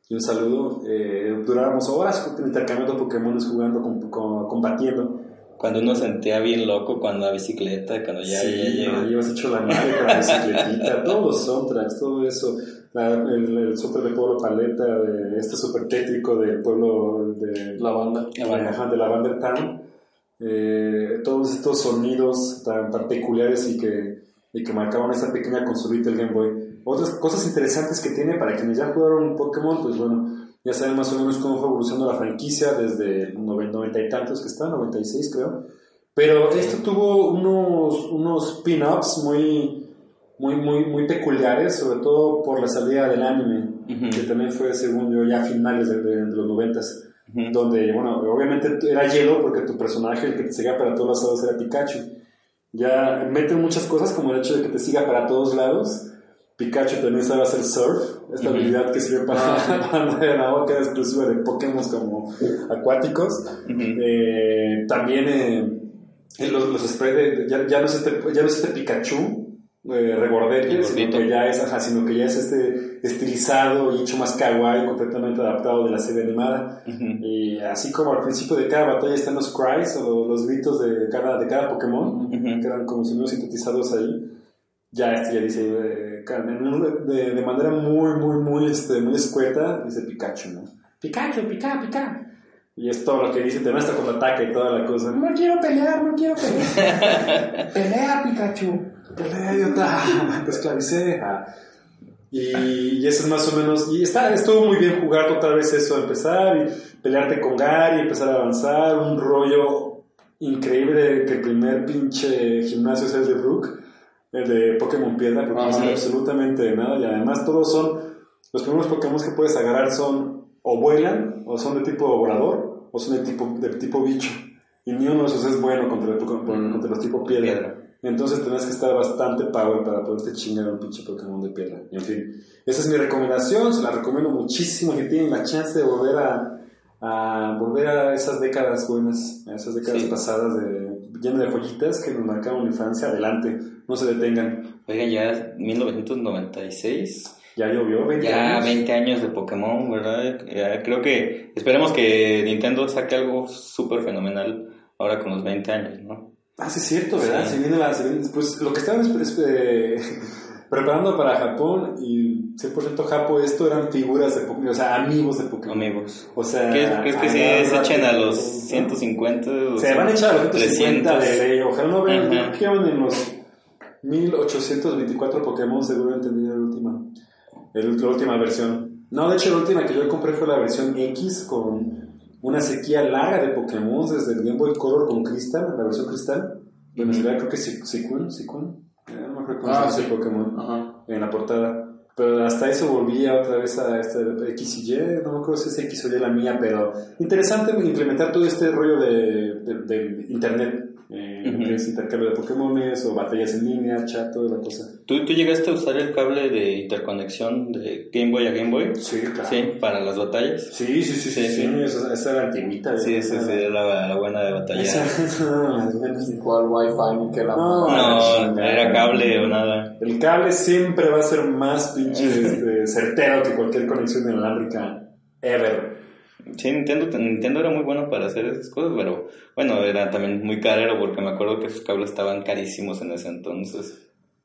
y un saludo, eh, durábamos horas intercambiando Pokémon jugando, com- com- combatiendo. Cuando uno sentía bien loco cuando la bicicleta, cuando ya, sí, ya no, ibas hecho la madre con la bicicletita, todos los soundtracks, todo eso, la- el, el soundtrack de Pueblo Paleta, de este super tétrico del pueblo de La banda. La banda. De la banda Town. Eh, todos estos sonidos tan, tan peculiares y que, y que marcaban esa pequeña consolita del Game Boy. Otras cosas interesantes que tiene para quienes ya jugaron Pokémon, pues bueno, ya saben más o menos cómo fue evolucionando la franquicia desde el 90 90 y tantos que está, 96 creo. Pero esto tuvo unos, unos pin-ups muy, muy, muy, muy peculiares, sobre todo por la salida del anime, que también fue, según yo, ya a finales de, de- de los 90 Ujú. donde, bueno, obviamente era hielo porque tu personaje, el que te seguía para todos lados era Pikachu. Ya meten muchas cosas como el hecho de que te siga para todos lados. Pikachu también sabe hacer surf, esta habilidad que sirve para, para andar en agua, que es exclusiva de Pokémon como acuáticos. Eh, también eh, eh, los, los sprays de, ya, ya no es este, ya no es este Pikachu eh, regordete, sino que ya es, ajá, sino que ya es este estilizado y hecho más kawaii, completamente adaptado de la serie animada. Ujú. Y así como al principio de cada batalla están los cries o los gritos de cada, de cada Pokémon, Ujú. que eran como sonidos sintetizados ahí, ya este ya dice, eh, de, de manera muy, muy, muy, este, muy escueta, dice Pikachu, ¿no? Pikachu, Pika, Pika. Y es todo lo que dice, te muestra con ataque y toda la cosa. No quiero pelear, no quiero pelear. Pelea, Pikachu. Pelea, idiota, te esclavicé. Ah. Y, y eso es más o menos. Y está, estuvo muy bien jugar otra vez eso, empezar y pelearte con Gary, empezar a avanzar. Un rollo increíble que el primer pinche gimnasio es el de Brook, el de Pokémon Piedra, porque no Ajá. sabe absolutamente nada. Y además, todos son. Los primeros Pokémon que puedes agarrar son o vuelan, o son de tipo volador, o son de tipo, de tipo bicho. Y ni uno de esos es bueno contra, el- contra los tipo piedra. Piedra. Entonces tenés que estar bastante power para poderte chingar a un pinche Pokémon de piedra. En fin, esa es mi recomendación, se la recomiendo muchísimo si tienen la chance de volver a, a volver a esas décadas buenas, a esas décadas Sí. pasadas de llenas de joyitas que nos marcaron la infancia. Adelante, no se detengan. Oigan, ya es 1996. Ya llovió, 20 Ya años. 20 años de Pokémon, ¿verdad? Ya creo que esperemos que Nintendo saque algo súper fenomenal ahora con los 20 años, ¿no? Ah, sí, es cierto, ¿verdad? Sí. Se viene la, se viene- pues lo que estaban es- es- eh, preparando para Japón y 100% Japo, esto eran figuras de Pokémon, o sea, amigos de Pokémon. Amigos. O sea, ¿Crees, que agárrate, se echen a los ¿no? 150? o Se van a echar a los 150 300? de ley. Ojalá no vean, no quedan en los 1824 Pokémon, seguro entendí la última, el- la última versión. No, de hecho, la última que yo compré fue la versión X con una sequía larga de Pokémon desde el Game Boy Color con Crystal, la versión Crystal. Bueno, sería creo que Sikun, Sikun, Sikun. Eh, no me acuerdo Ah, sí. Pokémon Ajá. en la portada. Pero hasta eso volvía otra vez a esta X y Y, no me acuerdo si es X o Y la mía, pero interesante implementar todo este rollo de, de, de internet, eh, Ujú. que es intercambio de Pokémones o batallas en línea, chat, toda la cosa. ¿Tú, ¿Tú llegaste a usar el cable de interconexión de Game Boy a Game Boy? Sí, claro. Sí, para las batallas. Sí, sí, sí, sí, Sí, sí, sí. Esa, esa era antiguita. Sí, sí, esa- sí, era la, la buena de batalla. Esa, no. Igual Wi-Fi ni que la No. No, era cable o nada. El cable siempre va a ser más pinche este, certero que cualquier conexión inalámbrica ever. Sí, Nintendo, Nintendo era muy bueno para hacer esas cosas, pero bueno, era también muy carero porque me acuerdo que sus cables estaban carísimos en ese entonces.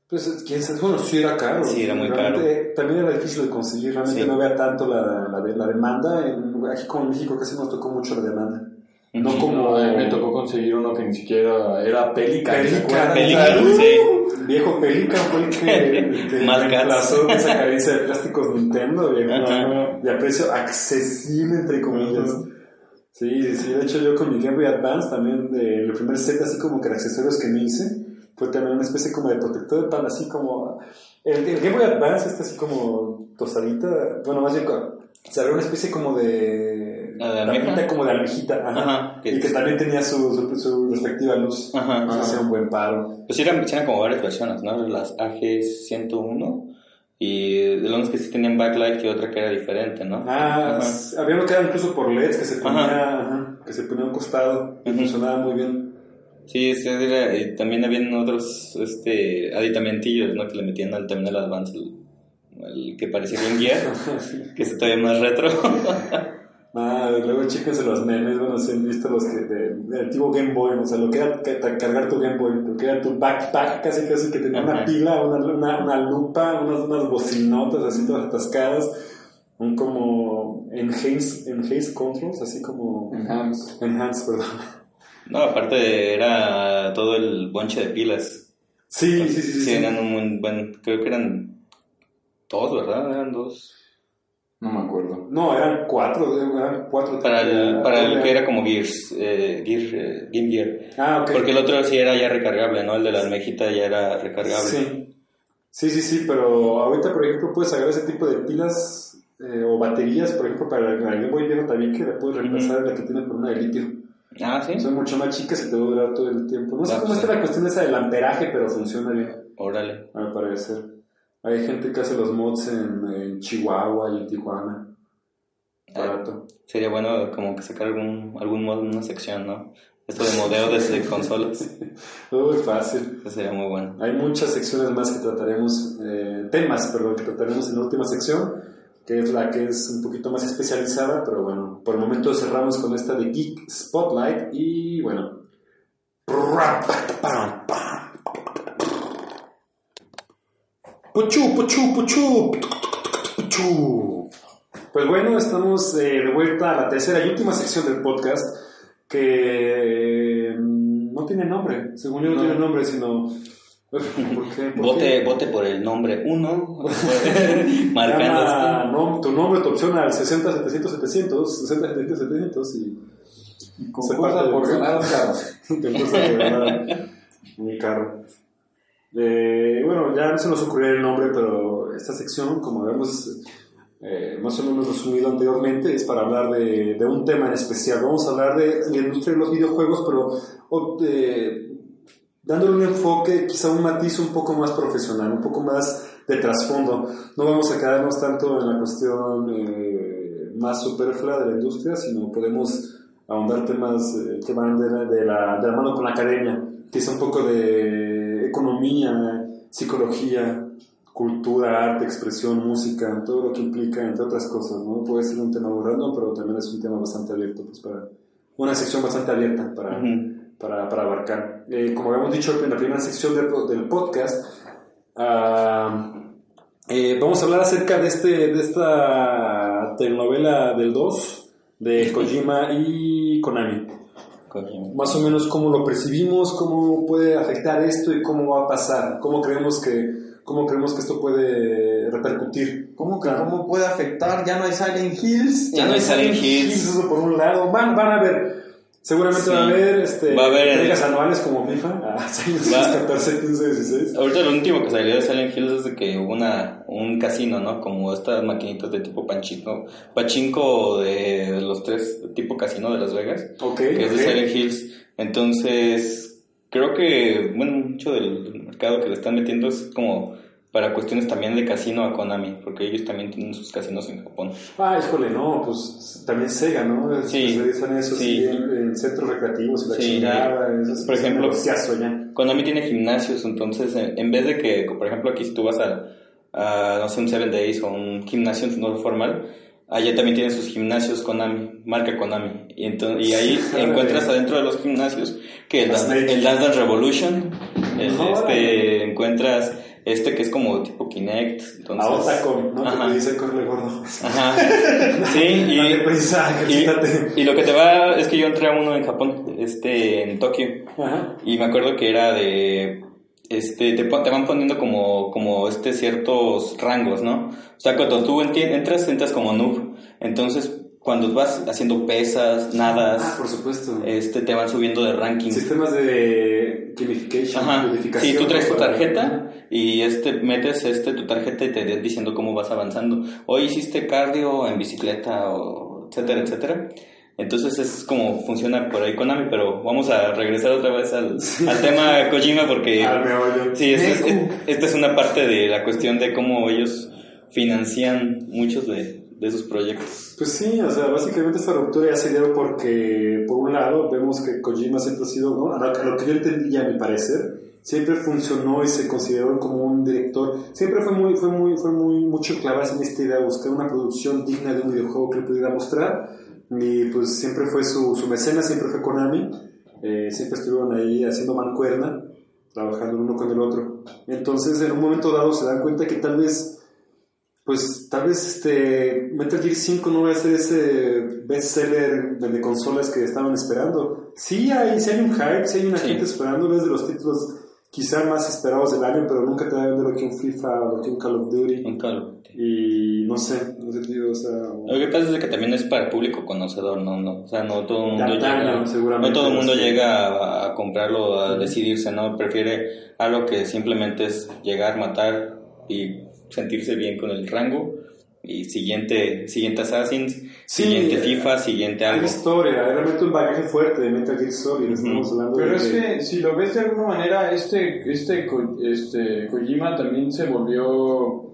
Pues, quién sabe, bueno, sí era caro. Sí, era muy Realmente, También era difícil de conseguir, realmente Sí. no había tanto la, la, la demanda. En, aquí como en México casi nos tocó mucho la demanda. No como... Mí me tocó conseguir uno que ni siquiera era Pelican. ¿se Pelican? Pelican, ¡Uh! sí. Viejo Pelican fue el que, que Más reemplazó esa carencia de plásticos Nintendo, viejo. Ajá. De a precio accesible, entre comillas. Sí, sí, sí. De hecho, yo con mi Game Boy Advance también, de, el primer set así como que de accesorios que me hice, fue también una especie como de protector de pan, así como... El, el Game Boy Advance está así como tostadita, bueno, más bien, o sea, era una especie como de... ¿La de almeja? tapita como de almejita, ajá. Ajá, que- y que también tenía su, su, su respectiva luz. Ajá. Entonces hacía un buen paro. Pues eran, eran como varias versiones, ¿no? Las AG101 y de unos que sí tenían backlight y otra que era diferente, ¿no? Ah, Ajá. había uno que era incluso por LEDs que se ponía, Ajá. ajá, que se ponía a un costado y funcionaba muy bien. Sí, sí, era- y también habían otros este, aditamentillos, ¿no? Que le metían al terminal Advance, el, el que parecía Game Gear, que es todavía más retro. Ah, luego chéquense los memes, bueno, si han visto los que de, del antiguo Game Boy, o sea, lo que era ca- ca- cargar tu Game Boy, lo que era tu backpack, casi casi que tenía una pila, una, una, una lupa, unas, unas bocinotas así todas atascadas, un como enhance, enhance controls, así como Enhanced. enhance, perdón. No, aparte era todo el bonche de pilas. Sí, sí, sí, sí. Sí, sí. eran un buen- creo que eran dos, ¿verdad? Eran dos. No me acuerdo. No, eran cuatro, eran cuatro. Para el, para el que era como Gears, eh, Gear, eh, Game Gear. Ah, ok. Porque el otro sí era ya recargable, ¿no? El de la almejita ya era recargable. Sí. Sí, sí, sí, pero ahorita, por ejemplo, puedes agarrar ese tipo de pilas eh, o baterías, por ejemplo, para el Game Boy viejo también, que la puedes reemplazar la que tiene por una de litio. Ah, sí. Son mucho más chicas y te va a durar todo el tiempo. No sé cómo sí. está la cuestión esa del amperaje, pero funciona bien, Órale. al parecer. Hay gente que hace los mods en, en Chihuahua y en Tijuana. Barato. Sería bueno como que sacar algún, algún modo en una sección, ¿no? Esto de modeo desde consolas. Muy fácil. Eso sería muy bueno. Hay muchas secciones más que trataremos, eh, temas, perdón, que trataremos en la última sección, que es la que es un poquito más especializada, pero bueno, por el momento cerramos con esta de Geek Spotlight y bueno. Puchu, puchu, puchu, puchu. Pues bueno, estamos eh, de vuelta a la tercera y última sección del podcast que mm, no tiene nombre, según yo no, No. tiene nombre, sino... ¿Por qué? ¿Por Vote, qué? vote por el nombre uno, marcando Llama este. nom- tu nombre, tu opción al 60 700 700, 60 700 700 y Concuerda por ganar un carro. te empieza a ganar mi carro. Eh, bueno, ya no se nos ocurrió el nombre, pero esta sección, como habíamos eh, más o menos resumido anteriormente, es para hablar de, de un tema en especial. Vamos a hablar de la industria de los videojuegos, pero eh, dándole un enfoque, quizá un matiz un poco más profesional, un poco más de trasfondo. No vamos a quedarnos tanto en la cuestión eh, más superflua de la industria, sino podemos ahondar temas eh, que van de la, de, la, de la mano con la academia, quizá un poco de economía, psicología, cultura, arte, expresión, música, todo lo que implica, entre otras cosas, ¿no? Puede ser un tema muy random, pero también es un tema bastante abierto, pues para una sección bastante abierta para, para, para abarcar. Eh, como habíamos dicho en la primera sección del, del podcast, ah, eh, vamos a hablar acerca de, este, de esta telenovela del 2 de Kojima y Konami. Más o menos cómo lo percibimos, cómo puede afectar esto y cómo va a pasar, cómo creemos que, cómo creemos que esto puede repercutir. ¿Cómo, ¿Cómo puede afectar? Ya no hay Silent Hills. Ya no hay Silent Hills. Eso por un lado. Van, van a ver. Seguramente Sí. va a haber, este, Va a haber- entregas anuales como FIFA. 6, Va- 14, 15, 16. Ahorita lo último que salió de Silent Hills es de que hubo una, un casino, ¿no? Como estas maquinitas de tipo panchito, pachinko de los tres, tipo casino de Las Vegas, Ok, que es de. Silent Hills. Entonces, creo que, bueno, mucho del mercado que le están metiendo es como para cuestiones también de casino a Konami, porque ellos también tienen sus casinos en Japón. Ah, híjole, no, pues también Sega, ¿no? Es- Sí, Se dicen eso sí. en, en centros recreativos la Sí, chingada. Eso es por ejemplo. Konami tiene gimnasios, entonces en, en vez de que, por ejemplo, aquí si tú vas a, a, no sé, un Seven Days o un gimnasio no formal, allá también tienen sus gimnasios Konami, marca Konami. Y, entonces, y ahí encuentras adentro de los gimnasios que el, Dan- Snake. el Dance Dance Revolution, el, este, encuentras este que es como tipo Kinect. Entonces, A Otacom, ¿no? Que Ajá. te dice corre gordo. Ajá. Sí, Dale, y, prisa, y, ejercítate. y lo que te va es que yo entré a uno en Japón, este, en Tokio. Ajá. Y me acuerdo que era de. Este, te, te van poniendo como, como este ciertos rangos, ¿no? O sea, cuando tú entras, entras como noob. Entonces, cuando vas haciendo pesas, Ah, nadas, por supuesto. este, te van subiendo de ranking. Sistemas de gamification, Ajá. Sí, tú traes tu tarjeta y este metes este tu tarjeta y te va diciendo cómo vas avanzando. Hoy hiciste cardio en bicicleta o etcétera, etcétera. Entonces es como funciona por ahí Konami, pero vamos a regresar otra vez al, al tema Kojima porque Al meollo. sí, esta es, Deku. esta es una parte de la cuestión de cómo ellos financian muchos de, de sus proyectos. Pues sí, o sea, básicamente esta ruptura ya se dio porque, por un lado, vemos que Kojima siempre ha sido, ¿no? a, lo, que yo entendía, a mi parecer, siempre funcionó y se consideró como un director, siempre fue muy, fue muy, fue muy mucho clavarse en esta idea, buscar una producción digna de un videojuego que él pudiera mostrar, y pues siempre fue su, su mecena, siempre fue Konami, eh, siempre estuvieron ahí haciendo mancuerna, trabajando uno con el otro. Entonces, en un momento dado se dan cuenta que tal vez pues tal vez este Metal Gear 5 no va a ser ese bestseller de de consolas que estaban esperando. Sí hay, sí hay un hype, sí hay una Sí. gente esperando, es de los títulos quizá más esperados del año, pero nunca te va a vender lo que un FIFA o lo que un Call of Duty. Un Call. Y no sé, no sé, tío, o sea... Lo que pasa es que también es para el público conocedor, no, no, o sea, no todo el mundo llega, seguramente, no todo el mundo sí. llega a, a comprarlo, a decidirse, no, prefiere algo que simplemente es llegar, matar y sentirse bien con el rango y siguiente, siguiente Assassin's, Sí, siguiente eh, FIFA, siguiente Hay algo. historia, hay realmente un bagaje fuerte de Metal Gear Solid, estamos hablando Pero de es que si lo ves de alguna manera, este, este, este Kojima también se volvió,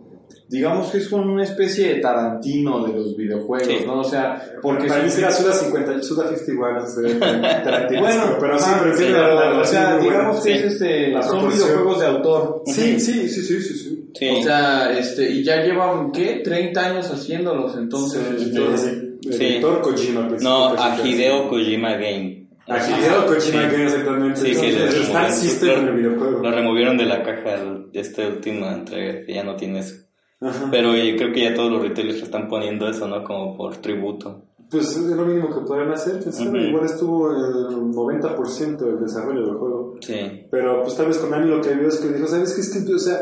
digamos que es como una especie de Tarantino de los videojuegos, Sí. ¿no? O sea, porque Para mí será Suda 50, Suda 51, ese sería Tarantino, bueno, pero sí, ah, pero sí, entiendo la- la o sea, digamos que Sí. es este, La son videojuegos de autor. Sí, sí, sí, sí, sí, sí. Sí. O sea, este, y ya llevan, ¿qué? 30 años haciéndolos, entonces, Sí, este, sí, el Sí. director Kojima. pues, no, a Hideo Kojima Game. A Hideo Kojima, Sí. que exactamente. Sí, que lo Star removieron. System en el videojuego. Lo removieron de la caja de esta última entrega, que ya no tiene eso. Ajá. Pero yo creo que ya todos los retailers le están poniendo eso, ¿no? Como por tributo. Pues es lo mínimo que podrían hacer, Ujú. igual estuvo el 90% del desarrollo del juego. Sí. Pero pues tal vez Konami lo que vio es que dijo, ¿sabes qué? Es que, o sea,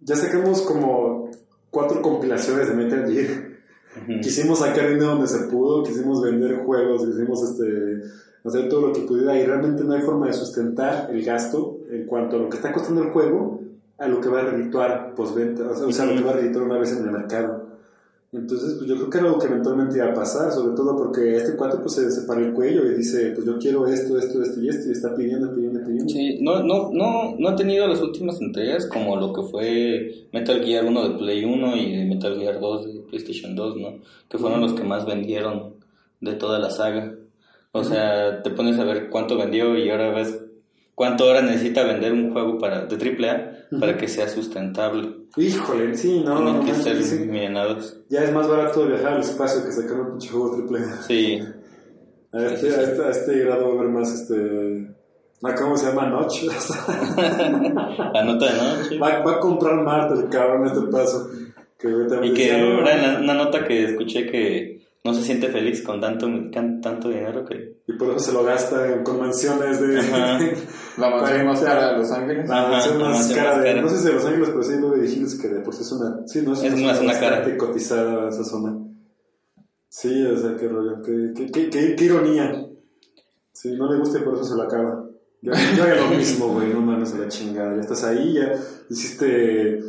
ya sacamos como cuatro compilaciones de Metal Gear. Quisimos sacar dinero donde se pudo, quisimos vender juegos, quisimos este, hacer todo lo que pudiera y realmente no hay forma de sustentar el gasto en cuanto a lo que está costando el juego a lo que va a redituar postventa, o sea, o sea, lo que va a redituar una vez en el mercado. Entonces, pues yo creo que era algo que eventualmente iba a pasar, sobre todo porque este cuate pues se separa el cuello y dice, pues yo quiero esto, esto, esto y esto, y está pidiendo, pidiendo, pidiendo. Sí, no, no, no, no ha tenido las últimas entregas como lo que fue Metal Gear 1 de Play 1 y Metal Gear 2 de PlayStation 2, ¿no? Que fueron los que más vendieron de toda la saga. O sea, te pones a ver cuánto vendió y ahora ves cuánto ahora necesita vender un juego para de AAA para que sea sustentable. Híjole, sí, no, Tienen no que sí. ya es más barato viajar al espacio que sacar un pinche juego triple A. Sí, A este, a este, a este grado va a haber más este... ah, ¿Cómo se llama? Notch. la nota de noche. va, va a comprar Marte el cabrón este paso. Que Y que ahora en la- una nota que escuché que no se siente feliz con tanto, can- tanto dinero que... Y por eso se lo gasta con mansiones de... La mansión más cara de Los Ángeles. La mansión más cara de... No sé si de Los Ángeles, pero sí de Hills, que de por sí es una... Sí, no es, Es una zona cara. bastante cotizada esa zona. Sí, o sea, qué rollo. Qué, qué, qué, qué- qué ironía. Sí, no le gusta y por eso se lo acaba. Yo, yo haría lo mismo, güey, no mames a la chingada. Ya estás ahí, ya hiciste.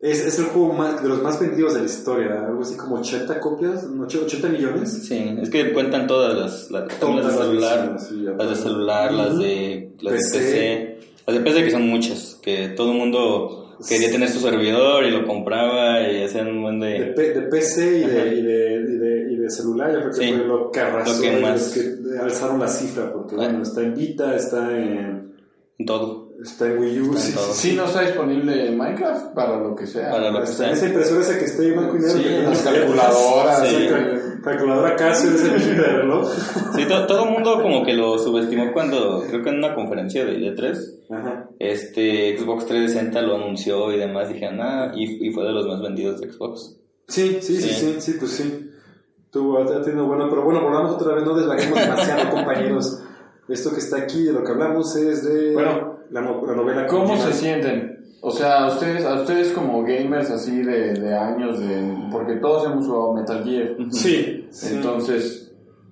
Es, es el juego más, de los más vendidos de la historia, algo así como 80 copias, no, 80 millones. Sí, es que cuentan todas las, las, Todas las de las celular, ediciones, sí, las de celular, las de las PC. de PC, las de PC que son muchas, que todo el mundo quería tener su servidor y lo compraba y hacían un buen De, de P- de PC y de, y, de, y, de, y de celular, yo creo que Sí, fue lo que arrasó, lo que más- los que alzaron la cifra, porque bueno, está en Vita, está en, en todo. Está en Wii U, en sí, no está disponible Minecraft para lo que sea. Para lo que Está en sea. esa impresora esa que está en blanco y negro. Sí, en las calculadoras, sí. Sí, cal- calculadora Casio, viejito de reloj. Sí, to- todo el mundo como que lo subestimó cuando, creo que en una conferencia de E3, Ajá. este Xbox 360 lo anunció y demás, dijeron, ah, y, y fue de los más vendidos de Xbox. Sí, sí, sí, Sí. sí, sí, pues sí. Tuvo, ha tenido bueno, pero bueno, volvamos otra vez, no desvaguemos demasiado, compañeros. Esto que está aquí, de lo que hablamos es de Bueno, la, no- la novela. ¿Cómo se sienten? O sea, a ustedes, a ustedes como gamers así de, de años, de, porque todos hemos jugado Metal Gear. Sí, sí.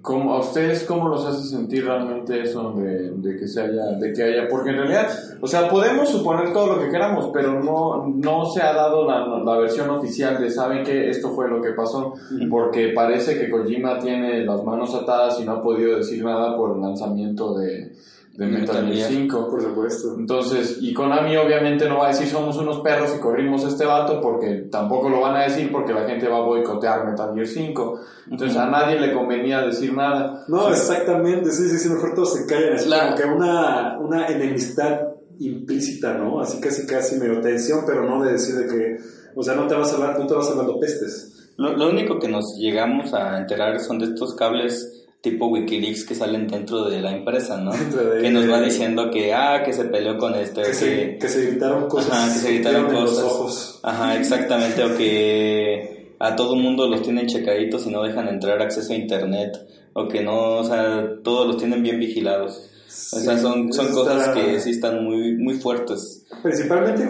¿Cómo, ¿a ustedes cómo los hace sentir realmente eso de, de que se haya, de que haya, porque en realidad, o sea, podemos suponer todo lo que queramos, pero no, no se ha dado la, la versión oficial de saben que esto fue lo que pasó, porque parece que Kojima tiene las manos atadas y no ha podido decir nada por el lanzamiento de, de Metal Gear Gear. 5. por supuesto. Entonces, y Konami obviamente no va a decir somos unos perros y corrimos a este vato porque tampoco lo van a decir porque la gente va a boicotear Metal Gear 5. Entonces a nadie le convenía decir nada. No, exactamente, sí, sí, sí, mejor todos se callan, así La- como que una, una enemistad implícita, ¿no? Así casi, casi medio tensión, pero no de decir de que, o sea, no te vas a hablar, no te vas hablando pestes. Lo, lo único que nos llegamos a enterar son de estos cables tipo Wikileaks que salen dentro de la empresa, ¿no? De- que nos va diciendo que, ah, que se peleó con este, Que, se, que se evitaron cosas, Ajá, que se evitaron cosas. los ojos. Ajá, exactamente, o que a todo mundo los tienen checaditos y no dejan entrar acceso a internet, o que no, o sea, todos los tienen bien vigilados. O sea, son, son está- cosas que sí están muy, muy fuertes. Principalmente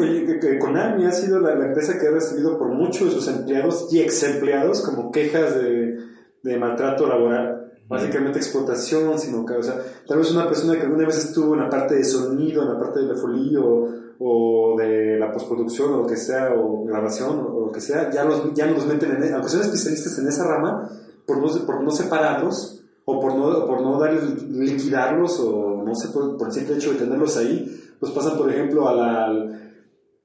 Konami ha sido la, la empresa que ha recibido por muchos de sus empleados y ex empleados como quejas de, de maltrato laboral. Básicamente explotación, sino que, o sea, tal vez una persona que alguna vez estuvo en la parte de sonido, en la parte de la folía o, de la postproducción o lo que sea, o grabación o, lo que sea, ya, los, ya no los meten en, aunque son especialistas en esa rama, por no, por no separarlos o por no, por no dar, liquidarlos o no sé, por, por el simple hecho de tenerlos ahí, pues pasan, por ejemplo, a la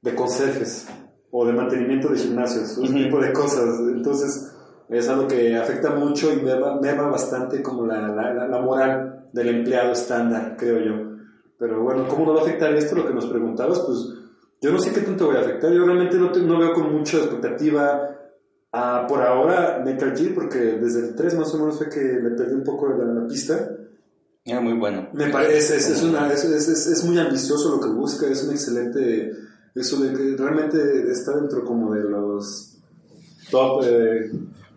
de conserjes o de mantenimiento de gimnasios, ese Ujú. tipo de cosas. Entonces, es algo que afecta mucho y merma, merma bastante como la, la, la- moral del empleado estándar, creo yo. Pero bueno, ¿cómo no va a afectar esto? Lo que nos preguntabas, pues yo no sé qué tanto voy a afectar. Yo realmente no, te- no veo con mucha expectativa a, por ahora Metal Gear, porque desde el 3 más o menos fue que le perdí un poco la, la pista. Era muy bueno. Me parece, es, es, una, es, es, es- es muy ambicioso lo que busca, es un excelente, eso de que realmente está dentro como de los top eh,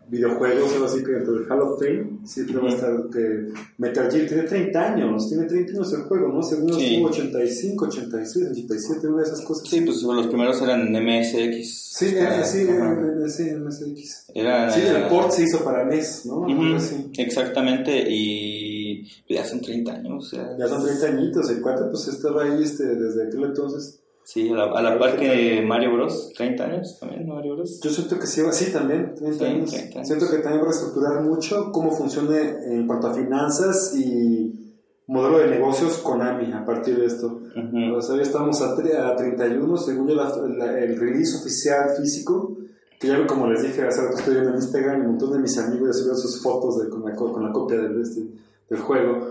videojuegos, algo así que dentro del Hall of Fame, siempre va a estar que Metal Gear tiene 30 años, tiene 30 años el juego, ¿no? Según yo Sí. estuvo 85, 86, 87, una de esas cosas. Sí, pues los primeros eran MSX. Sí, Ah, eh, sí, ajá. eh, sí, en MSX. Era, Sí, el port se hizo para NES, ¿no? Ujú, Algo así. Exactamente, y ya son 30 años. o sea, Ya son 30 añitos, el cuate pues estaba ahí este, desde aquel entonces. Sí, a la, a la par que Mario Bros. 30 años también, Mario Bros. Yo siento que sí, sí también, 30 Sí, años. 30 años. Siento que también va a reestructurar mucho cómo funciona en cuanto a finanzas y modelo de negocios Konami a partir de esto. Ujú. O sea, ya estamos a, a 31, según yo, la- la- el release oficial físico, que ya como les dije hace rato estoy viendo en Instagram, un montón de mis amigos ya subieron sus fotos de, con, la, co- con la copia del, este, del juego.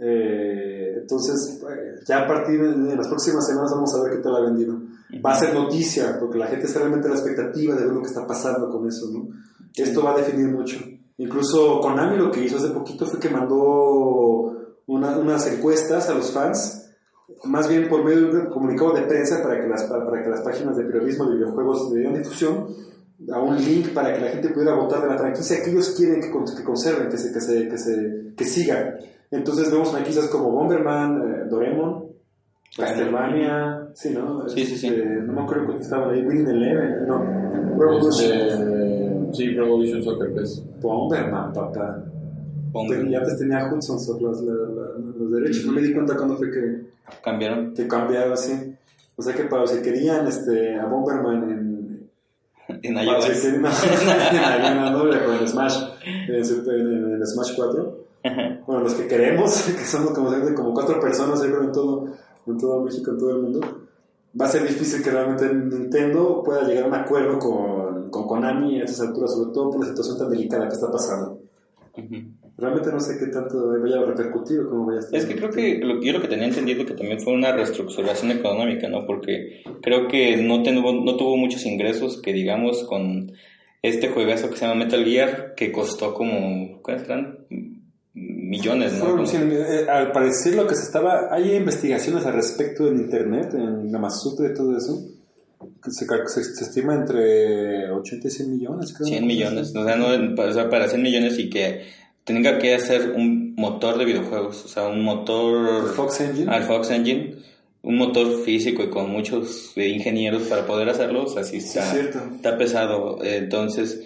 Eh, entonces, eh, ya a partir de, las próximas semanas vamos a ver qué tal ha vendido. Va a ser noticia, porque la gente está realmente a la expectativa de ver lo que está pasando con eso, ¿no? Esto va a definir mucho. Incluso Konami lo que hizo hace poquito fue que mandó una- unas encuestas a los fans, más bien por medio de un comunicado de prensa para que las, para, para que las páginas de periodismo de videojuegos le dieran difusión, a un link para que la gente pudiera votar de la franquicia que ellos quieren que, que conserven, que se, que se, que se, que sigan. Entonces vemos franquicias como Bomberman, eh, Doraemon, Castlevania, sí, ¿no? Sí, sí, sí. Este, no me acuerdo cuántos estaban ahí, Winning Eleven, no, Revolution, Este, sí, Revolution Soccer pues. Bomberman, papá. Pongo. Y antes tenía Hudson los, los derechos. No me di cuenta cuándo fue que, Cambiaron que cambiaron así. O sea que para si querían este, a Bomberman en. en para iOS. querían- no, en con el Smash, en, en- en el Smash 4. Bueno, los que queremos, que somos como, como cuatro personas, yo creo, en todo, en todo México, en todo el mundo. Va a ser difícil que realmente Nintendo pueda llegar a un acuerdo con, con Konami a estas alturas, sobre todo por la situación tan delicada que está pasando. Realmente no sé qué tanto vaya a repercutir o cómo vaya a estar. Es que creo que lo, yo lo que tenía entendido que también fue una reestructuración económica, ¿no? Porque creo que no, tuvo, no tuvo muchos ingresos, que digamos, con este juegazo que se llama Metal Gear, que costó como, ¿cuántos eran? Millones, ¿no? Eh, al parecer lo que se estaba... Hay investigaciones al respecto en internet, en Gamasutre y todo eso. que Se, se, se estima entre 80 y 100 millones, creo. 100 millones, o sea, no, o sea, para 100 millones y que tenga que hacer un motor de videojuegos, o sea, un motor... El Fox Engine. al Fox Engine, un motor físico y con muchos eh, ingenieros para poder hacerlo, o sea, sí está, Sí, está pesado. Entonces,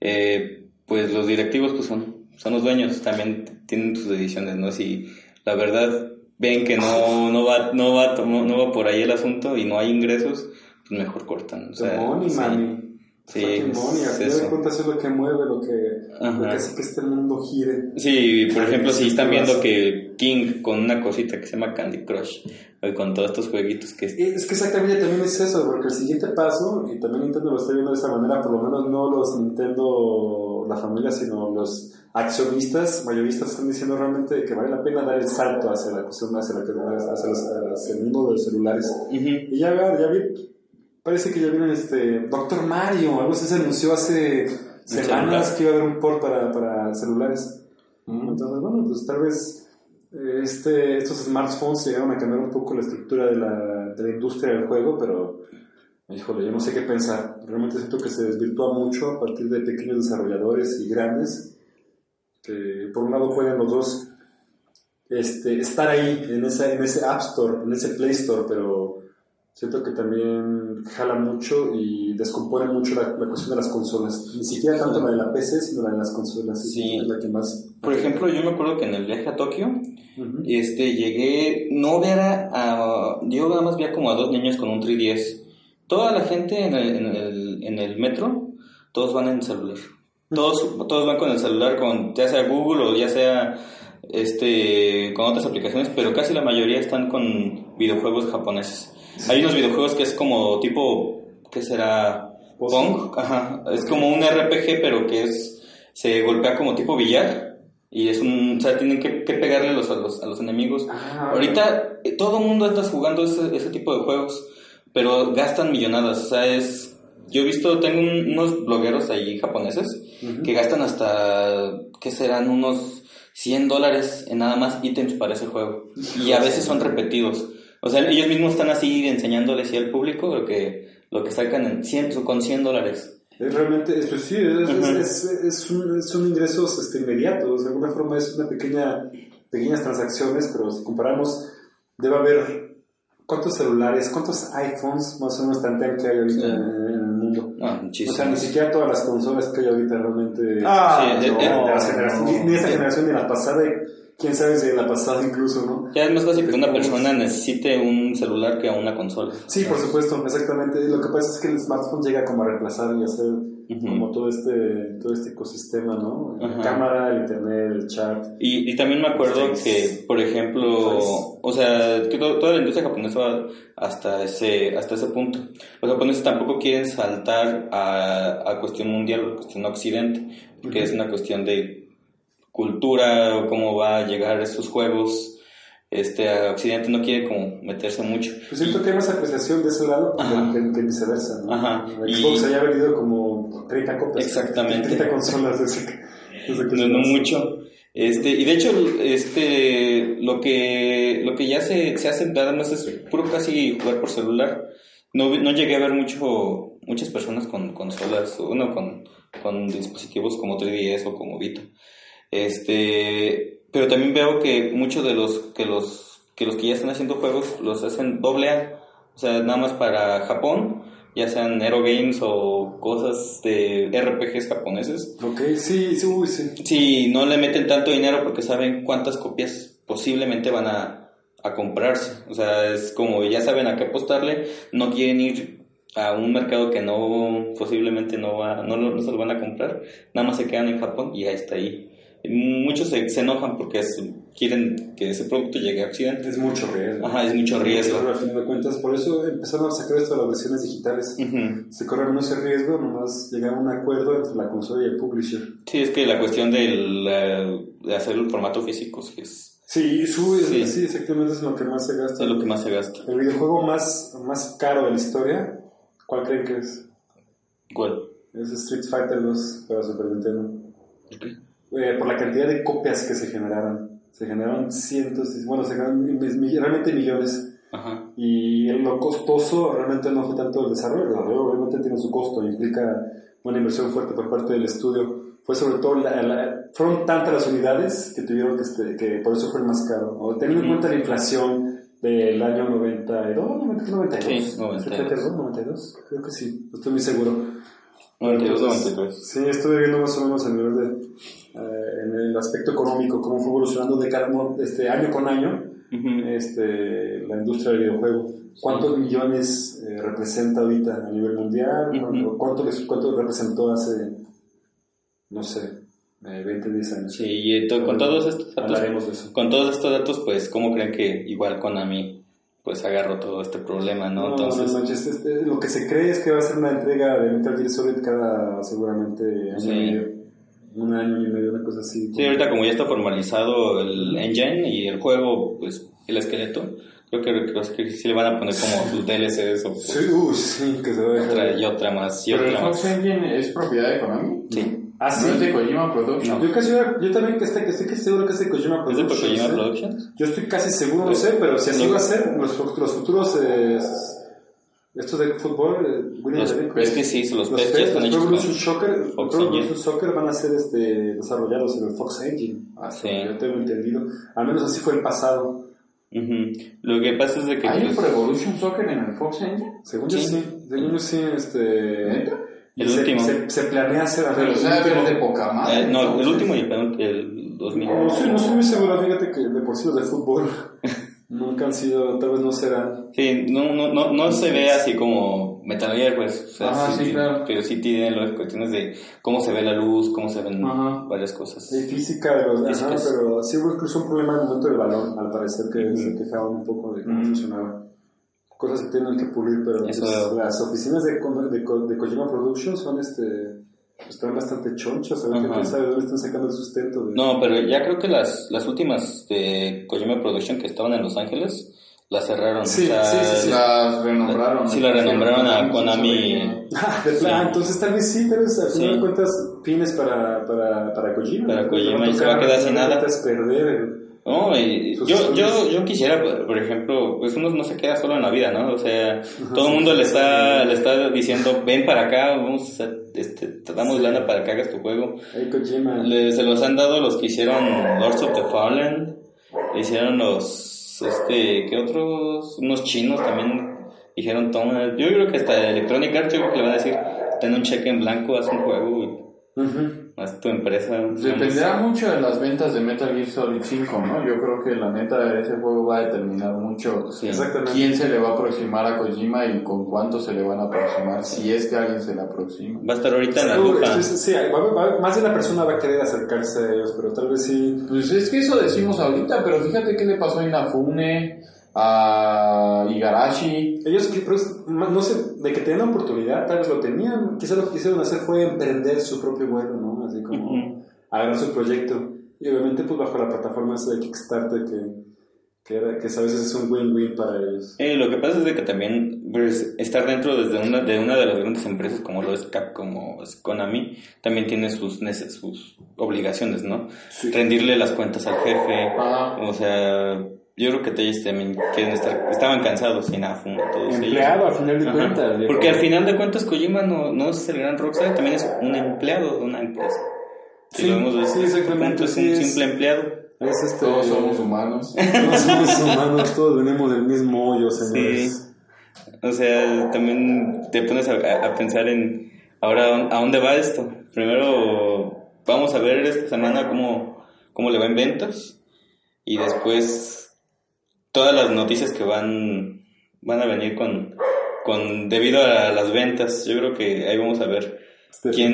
eh, pues los directivos pues son, son los dueños, también tienen sus decisiones, ¿no? Si la verdad ven que no, no, va, no, va, no, no va por ahí el asunto y no hay ingresos, pues mejor cortan. O sea, money, sí. mami. Sí, Fucking es de eso. cuentas es lo que mueve, lo que, lo que hace que este mundo gire. Sí, por ejemplo, si están viendo que King con una cosita que se llama Candy Crush, eh, con todos estos jueguitos que Es que exactamente también es eso, porque el siguiente paso, y también Nintendo lo está viendo de esa manera, por lo menos no los Nintendo, la familia, sino los accionistas, mayoristas, están diciendo realmente que vale la pena dar el salto hacia la cuestión, hacia, la, hacia, los- hacia el mundo de los celulares. Ujú. Y ya, ya vi, parece que ya vieron este Doctor Mario, algo así se anunció hace semanas que iba a haber un port para, para celulares. Entonces, bueno, pues tal vez este, estos smartphones llegaron a cambiar un poco la estructura de la, de la industria del juego, pero híjole, yo no sé qué pensar. Realmente siento que se desvirtúa mucho a partir de pequeños desarrolladores y grandes, que por un lado pueden los dos este, estar ahí en, esa, en ese App Store, en ese Play Store, pero siento que también jala mucho y descompone mucho la, la cuestión de las consolas. Ni siquiera tanto la de la PC, sino la de las consolas. Sí. Es la que más. Por ejemplo, yo me acuerdo que en el viaje a Tokio, Ujú. este, llegué, no ver a, a- yo nada más vi a como a dos niños con un 3DS. Toda la gente en el, en el, en el metro, todos van en celular. Todos, todos van con el celular, con ya sea Google o ya sea este con otras aplicaciones, pero casi la mayoría están con videojuegos japoneses. Hay unos videojuegos que es como tipo, ¿qué será? Pong, ajá, es como un RPG, pero que es se golpea como tipo billar y es un, o sea, tienen que, que pegarle los, a los a los enemigos. Ah, Ahorita eh, todo el mundo está jugando ese, ese tipo de juegos, pero gastan millonadas. O sea, es. Yo he visto, tengo un- unos blogueros ahí japoneses que gastan hasta, ¿qué serán? Unos 100 dólares en nada más ítems para ese juego. Y a veces son repetidos. O sea, ellos mismos están así enseñándole así al público lo que, lo que sacan en 100, con 100 dólares. Es realmente, es, pues sí, es, es- Ujú. es- es un- son ingresos este, inmediatos, de alguna forma es una pequeña, pequeñas transacciones, pero si comparamos, debe haber cuántos celulares, cuántos iPhones más o menos tantean que hay ahorita Sí. en, en el mundo. Ah, O sea, ni muchísimo. siquiera todas las consolas que hay ahorita realmente. Ah, Sí, no, de generaciones, ni, ni esa generación ni la pasada, y quién sabe si de la pasada incluso, ¿no? Ya es más fácil que una persona necesite un celular que una consola. Sí, por supuesto, exactamente. Lo que pasa es que el smartphone llega como a reemplazar y hacer Como todo este, todo este ecosistema, ¿no? La cámara, el internet, el chat. Y, y también me acuerdo que, por ejemplo, o sea, que to- toda la industria japonesa va hasta ese, hasta ese punto. Los japoneses tampoco quieren saltar a, a cuestión mundial, a cuestión occidente, porque es una cuestión de cultura, o cómo va a llegar esos juegos. Este, occidente no quiere como meterse mucho. Pues siento que hay más apreciación de ese lado que, que viceversa, ¿no? Ajá. El Y- Xbox había vendido como 30 copias. Exactamente. 30 consolas desde que, desde que no, no mucho. Este, y de hecho, este, lo que, lo que ya se, se hace nada más es puro casi jugar por celular. No, no llegué a ver mucho, muchas personas con consolas, uno con, con dispositivos como 3DS o como Vita. Este, pero también veo que muchos de los que los que los que ya están haciendo juegos los hacen doble A, o sea, nada más para Japón, ya sean Aero Games o cosas de RPGs japoneses, Ok, sí, sí, uy, sí. si no le meten tanto dinero porque saben cuántas copias posiblemente van a, a comprarse. O sea, es como ya saben a qué apostarle, no quieren ir a un mercado que no posiblemente no, va, no, no se lo van a comprar, nada más se quedan en Japón y ya está ahí. Muchos se, se enojan porque es- quieren que ese producto llegue a Occidente. Es mucho riesgo. Ajá, es mucho riesgo. Al final de cuentas, por eso empezaron a sacar esto de las versiones digitales. Ujú. Se corre menos el riesgo, nomás llegar a un acuerdo entre la consola y el publisher. Sí, es que la cuestión del, de hacer el formato físico sí es, Sí, sube, Sí. sí. exactamente es lo que más se gasta. es lo que más se gasta. El videojuego más, más caro de la historia, ¿cuál creen que es? ¿Cuál? Es Street Fighter 2 para Super Nintendo. Eh, por la cantidad de copias que se generaron. Se generaron cientos, bueno, se generaron realmente millones. Ajá. Y lo costoso realmente no fue tanto el desarrollo, el desarrollo obviamente tiene su costo, implica una inversión fuerte por parte del estudio. Fue sobre todo, la, la- fueron tantas las unidades que tuvieron que, este, que por eso fue el más caro. Teniendo en cuenta la inflación del año 92, 92, Sí, 92. 72, 92, creo que sí, no estoy muy seguro. 92, Entonces, 93. Sí, estuve viendo más o menos el nivel de, eh, en el aspecto económico, cómo fue evolucionando de cada, no, este, año con año Ujú. este, la industria del videojuego. ¿Cuántos millones eh, representa ahorita a nivel mundial? ¿Cuánto, Ujú. cuánto, les- cuánto representó hace, no sé, eh, 20, 10 años? Sí, y ento- con todos estos datos, Hablaremos de eso. con todos estos datos, pues, ¿cómo creen que igual Konami, pues, agarró todo este problema, no? No, Entonces, no manches, este, lo que se cree es que va a ser una entrega de Metal Gear Solid cada seguramente año Sí. Un año y medio, una cosa así. sí, ahorita como ya está formalizado el engine y el juego, pues, el esqueleto, creo que, creo que sí le van a poner como sus DLCs o Sí, uy, sí, que se va a dejar. otra y otra más y Pero el Fox. Engine es propiedad de Konami. Sí, Ah, No sí. es de Kojima Productions. Yo, casi, yo también que estoy, que estoy casi seguro que es de Kojima ¿es de Productions, Kojima ¿eh? Productions? Yo estoy casi seguro, no sé, pero si así Lo- va a ser, los, los futuros, eh, estos de fútbol, eh, Los- es que sí, los los PES están los hechos Evolution Soccer, Pro Soccer van a ser este, desarrollados en el Fox Engine. Ah, Sí. Yo tengo entendido. Al menos así fue el pasado. Ujú. Lo que pasa es de que... ¿Hay un pues, Pro Evolution Soccer en el Fox Engine? Según yo Sí. sí, según yo sí, este... ¿Neta? El se, último. Se, se planea hacer... Pero el último- de poca madre. eh, no, el último y el, el 2000. No, sí, no estoy muy seguro, fíjate que de por sí los de fútbol nunca han sido, tal vez no serán. Sí, no, no, no, no se ve así como Metal Gear, pues. O sea, Ajá, sí, claro. Pero sí tiene las cuestiones de cómo se ve la luz, cómo se ven Ajá. varias cosas. Sí, física de los ajá, pero sí hubo incluso un problema en el momento del balón, al parecer que se quejaban un poco de cómo Ujú. funcionaba. Cosas que tienen que pulir, pero pues, las oficinas de, de, de Kojima Productions son este están bastante chonchas, a ver quién sabe de dónde están sacando el sustento. De... No, pero ya creo que las, las últimas de Kojima Production que estaban en Los Ángeles, las cerraron. Sí, o sea, sí, sí, sí. Las renombraron. Sí, la renombraron a Konami. Ah, de plan, Sí. entonces tal vez sí, pero es, al final Sí. de cuentas pines para, para, para Kojima. Para ¿no? Kojima, y se va a quedar sin nada. perder el- No, y Sus yo, yo, yo quisiera, por ejemplo, pues uno no se queda solo en la vida, ¿no? O sea, todo el mundo le está, le está diciendo, ven para acá, vamos a hacer, este, te damos lana para que hagas tu juego. Hey. Le- se los han dado los que hicieron Lords of the Fallen, le hicieron los, este, ¿qué otros? Unos chinos también dijeron, toma, yo creo que hasta Electronic Arts yo creo que le van a decir, ten un cheque en blanco, haz un juego y. haz tu empresa. Dependerá mucho de las ventas de Metal Gear Solid 5, ¿no? Yo creo que la neta ese juego va a determinar mucho Sí. Exactamente. quién se le va a aproximar a Kojima y con cuánto se le van a aproximar, si es que alguien se le aproxima. Va a estar ahorita en la lupa. sí, va- va- más de una persona va a querer acercarse a ellos, pero tal vez sí. Pues es que eso decimos ahorita, pero fíjate qué le pasó a Inafune, a Igarashi. Ellos, no sé, de que tenían la oportunidad, tal vez lo tenían. Quizás lo que quisieron hacer fue emprender su propio vuelo, ¿no? Así como agarrar su proyecto. Y obviamente, pues bajo la plataforma esa de Kickstarter, que, que, era- que a veces es un win-win para ellos. Eh, lo que pasa es de que también pues, estar dentro desde una, de una de las grandes empresas como lo es Capcom o es Konami también tiene sus, sus obligaciones, ¿no? Rendirle las cuentas al jefe, Ajá. o sea, yo creo que ellos también quieren estar, estaban cansados sin AFUN, todos Empleado, ellos. a final de Ajá. cuentas. Porque al final de cuentas Kojima no, no es el gran rockstar, también es un empleado de una empresa. Si Sí, lo vemos desde sí, ese exactamente, punto, es sí un es. simple empleado. Es este, Todos somos humanos. Todos somos humanos, todos venimos del mismo hoyo, señores. Sí. O sea, también te pones a, a pensar en ahora a dónde va esto. Primero vamos a ver esta semana cómo, cómo le va en ventas y después todas las noticias que van, van a venir con, con debido a las ventas. Yo creo que ahí vamos a ver quién,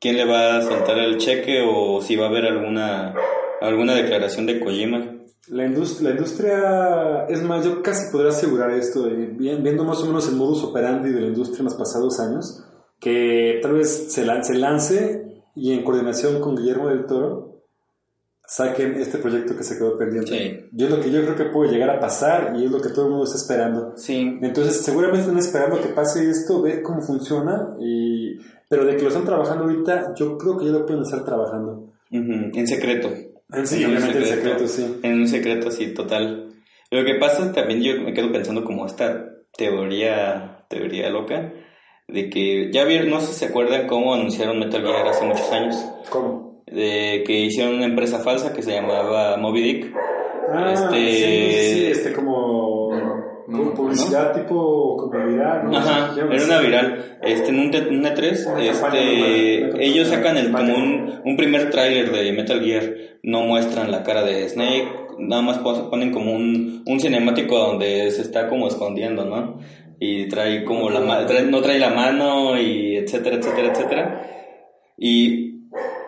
quién le va a soltar el cheque o si va a haber alguna, alguna declaración de Kojima. La, indust- la industria, es más, yo casi podría asegurar esto, viendo más o menos el modus operandi de la industria en los pasados años, que tal vez se, lan- se lance y en coordinación con Guillermo del Toro saquen este proyecto que se quedó pendiente. Sí. Yo es lo que yo creo que puede llegar a pasar y es lo que todo el mundo está esperando. Sí, Entonces, seguramente están esperando que pase esto, ver cómo funciona, y... pero de que lo están trabajando ahorita, yo creo que ya lo pueden estar trabajando. ujú, en secreto. Sí, En un obviamente en secreto, sí. En un secreto así total. Lo que pasa también yo me quedo pensando como esta teoría, teoría loca, de que ya vieron, no sé si se acuerdan cómo anunciaron Metal Gear hace muchos años, ¿Cómo? De que hicieron una empresa falsa que se llamaba Moby Dick. Ah, Este- sí, sí, este como No, publicidad tipo como viral, ¿no? Ajá, era una viral. Este, en un, un E3, Una campaña este, una ellos campaña sacan el, como un, un primer tráiler de Metal Gear. No muestran la cara de Snake, nada más ponen como un, un cinemático donde se está como escondiendo, ¿no? Y trae como la trae- no trae la mano y etcétera, etcétera, etcétera. Y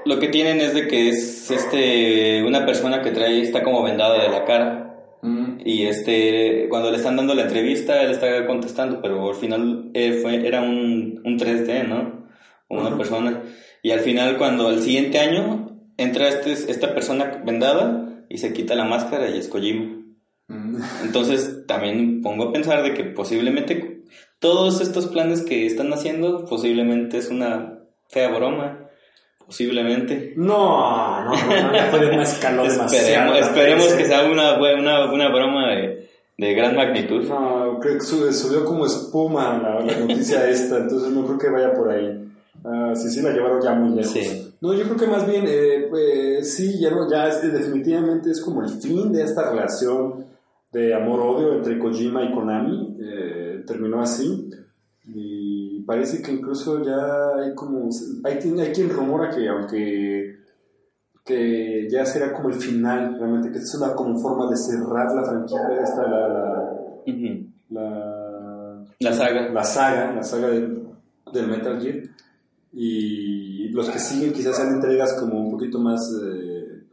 lo que tienen es de que es este una persona que trae está como vendada de la cara. Mm. Y este, cuando le están dando la entrevista, él está contestando, pero al final eh, fue, era un, un 3D, ¿no? Una Ajá. persona. Y al final, cuando el siguiente año entra este, esta persona vendada y se quita la máscara y es Kojima. Mm. Entonces, también pongo a pensar de que posiblemente todos estos planes que están haciendo, posiblemente es una fea broma. Posiblemente. No, no, no, ya fue una escaló demasiado. Esperemos, esperemos que sea una, una, una broma de, de gran magnitud. No, creo que subió como espuma la, la noticia esta, entonces no creo que vaya por ahí. Ah, sí, sí, la llevaron ya muy lejos. Sí. No, yo creo que más bien, eh, pues, sí, ya, no, ya es- definitivamente es como el fin de esta relación de amor-odio entre Kojima y Konami. eh, terminó así. Parece que incluso ya hay como. Hay, quien- hay quien rumora que, aunque. que ya será como el final, realmente, que es una como forma de cerrar la franquicia, esta, la, la, la, La saga. la saga, la saga del, del Metal Gear. Y los que siguen quizás sean entregas como un poquito más eh,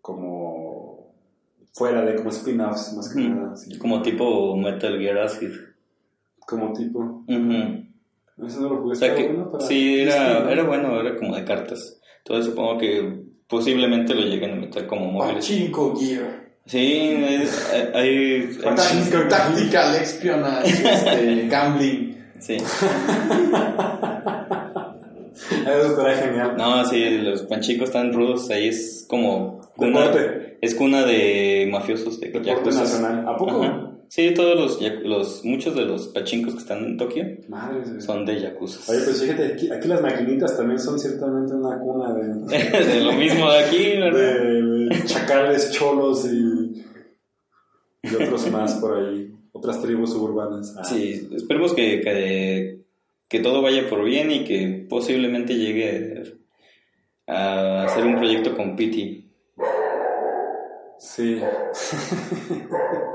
como fuera de como spin-offs más que nada. Como tipo Metal Gear Acid. como tipo. Ujú. Eso no lo jugué. O sea estaba que bueno para- sí, era, era bueno, era como de cartas. Entonces supongo que posiblemente lo lleguen a meter como móviles. Pachinko Gear. Sí, es- hay... Pachinko Tactical Espionage. Este, gambling. sí. Eso estará genial. No, sí, los panchicos están rudos. Ahí es como cuna, Deporte. es cuna de mafiosos de Deporte nacional. ¿A poco? Ajá. Sí, todos los, los, muchos de los pachincos que están en Tokio Madre son de yakuza. Oye, pues fíjate, aquí, aquí las maquinitas también son ciertamente una cuna de, de lo mismo de aquí, ¿verdad? de, de chacales, cholos y, y otros más por ahí. Otras tribus suburbanas. Ah. Sí, esperemos que, que, que todo vaya por bien y que posiblemente llegue a hacer un proyecto con Pity. Sí.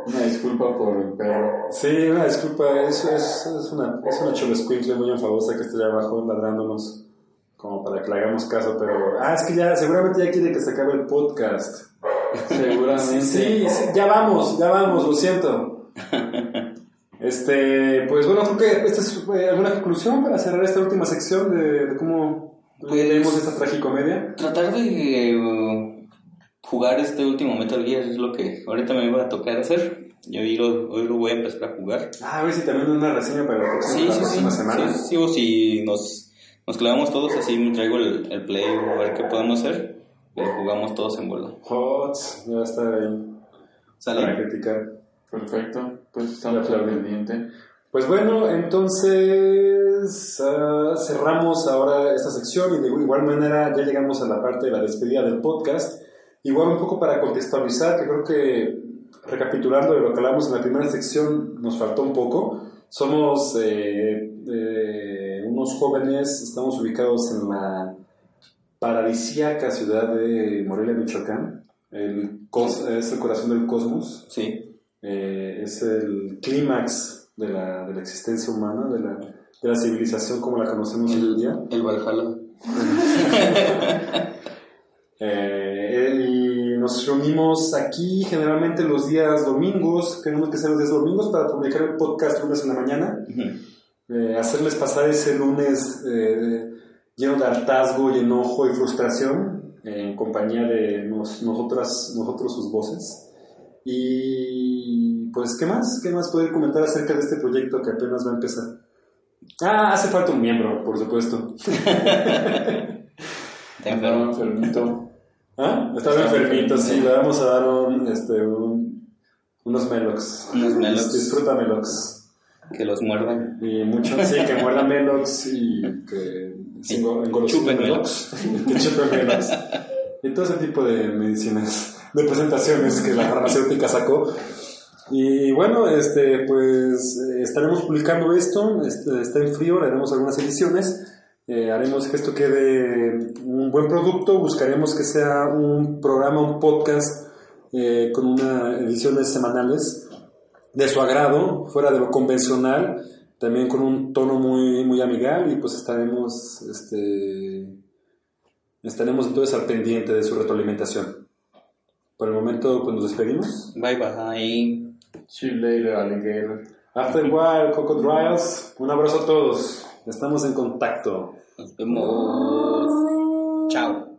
Una disculpa por el perro. Sí, una disculpa, eso es, es una, es una muy enfadosa que está allá abajo ladrándonos como para que le hagamos caso, pero... Ah, es que ya, seguramente ya quiere que se acabe el podcast. Seguramente. Sí, sí, ya vamos, ya vamos, lo siento. Este, pues bueno, creo que esta es eh, alguna conclusión para cerrar esta última sección de, de cómo Pues- leemos esta tragicomedia. Tratar de uh, jugar este último Metal Gear es lo que ahorita me iba a tocar hacer. Yo hoy lo, hoy lo voy a empezar a jugar. Ah, a ver si también una reseña para la próxima, Sí, la sí, sí. próxima semana. Sí, sí, o si nos, nos clavamos todos así, me traigo el, el play a ver qué podemos hacer. Lo jugamos todos en bola. Hot, ya va a estar ahí para ¿Sale? criticar. Perfecto. Pues estamos al pendiente. Pues bueno, entonces ah, cerramos ahora esta sección y de igual manera ya llegamos a la parte de la despedida del podcast. Igual un poco para contextualizar, que creo que recapitulando de lo que hablamos en la primera sección, nos faltó un poco. Somos eh, eh, unos jóvenes, estamos ubicados en la paradisíaca ciudad de Morelia, Michoacán. El cos- es el corazón del cosmos. Sí. Eh, es el clímax de la, de la existencia humana, de la, de la civilización como la conocemos hoy en día. El Valhalla. Eh, nos reunimos aquí generalmente los días domingos, tenemos que ser los días domingos para publicar el podcast lunes en la mañana, Eh, hacerles pasar ese lunes eh, lleno de hartazgo y enojo y frustración en compañía de nos- nosotras, nosotros sus voces. Y pues, ¿qué más? ¿Qué más poder comentar acerca de este proyecto que apenas va a empezar? Ah, hace falta un miembro, por supuesto. Te enfermo. enfermito. ¿Ah? Estaba enfermito, sí, le vamos a dar un, este, un- unos melox. Unos Melox. Disfruta melox. Que los muerdan. Y mucho, sí, que muerda melox y que chupen Melox. que chupen melox. Y todo ese tipo de medicinas, de presentaciones que la farmacéutica sacó. Y bueno, este, pues eh, estaremos publicando esto, este, está en frío, le haremos algunas ediciones. Eh, haremos que esto quede un buen producto, buscaremos que sea un programa, un podcast eh, con unas ediciones semanales de su agrado, fuera de lo convencional, también con un tono muy, muy amigable y pues estaremos, este, estaremos entonces al pendiente de su retroalimentación. Por el momento, pues nos despedimos. Bye bye. See you later, alligator. After a while, Cocodriles, un abrazo a todos. Estamos en contacto. Nos vemos. Chao.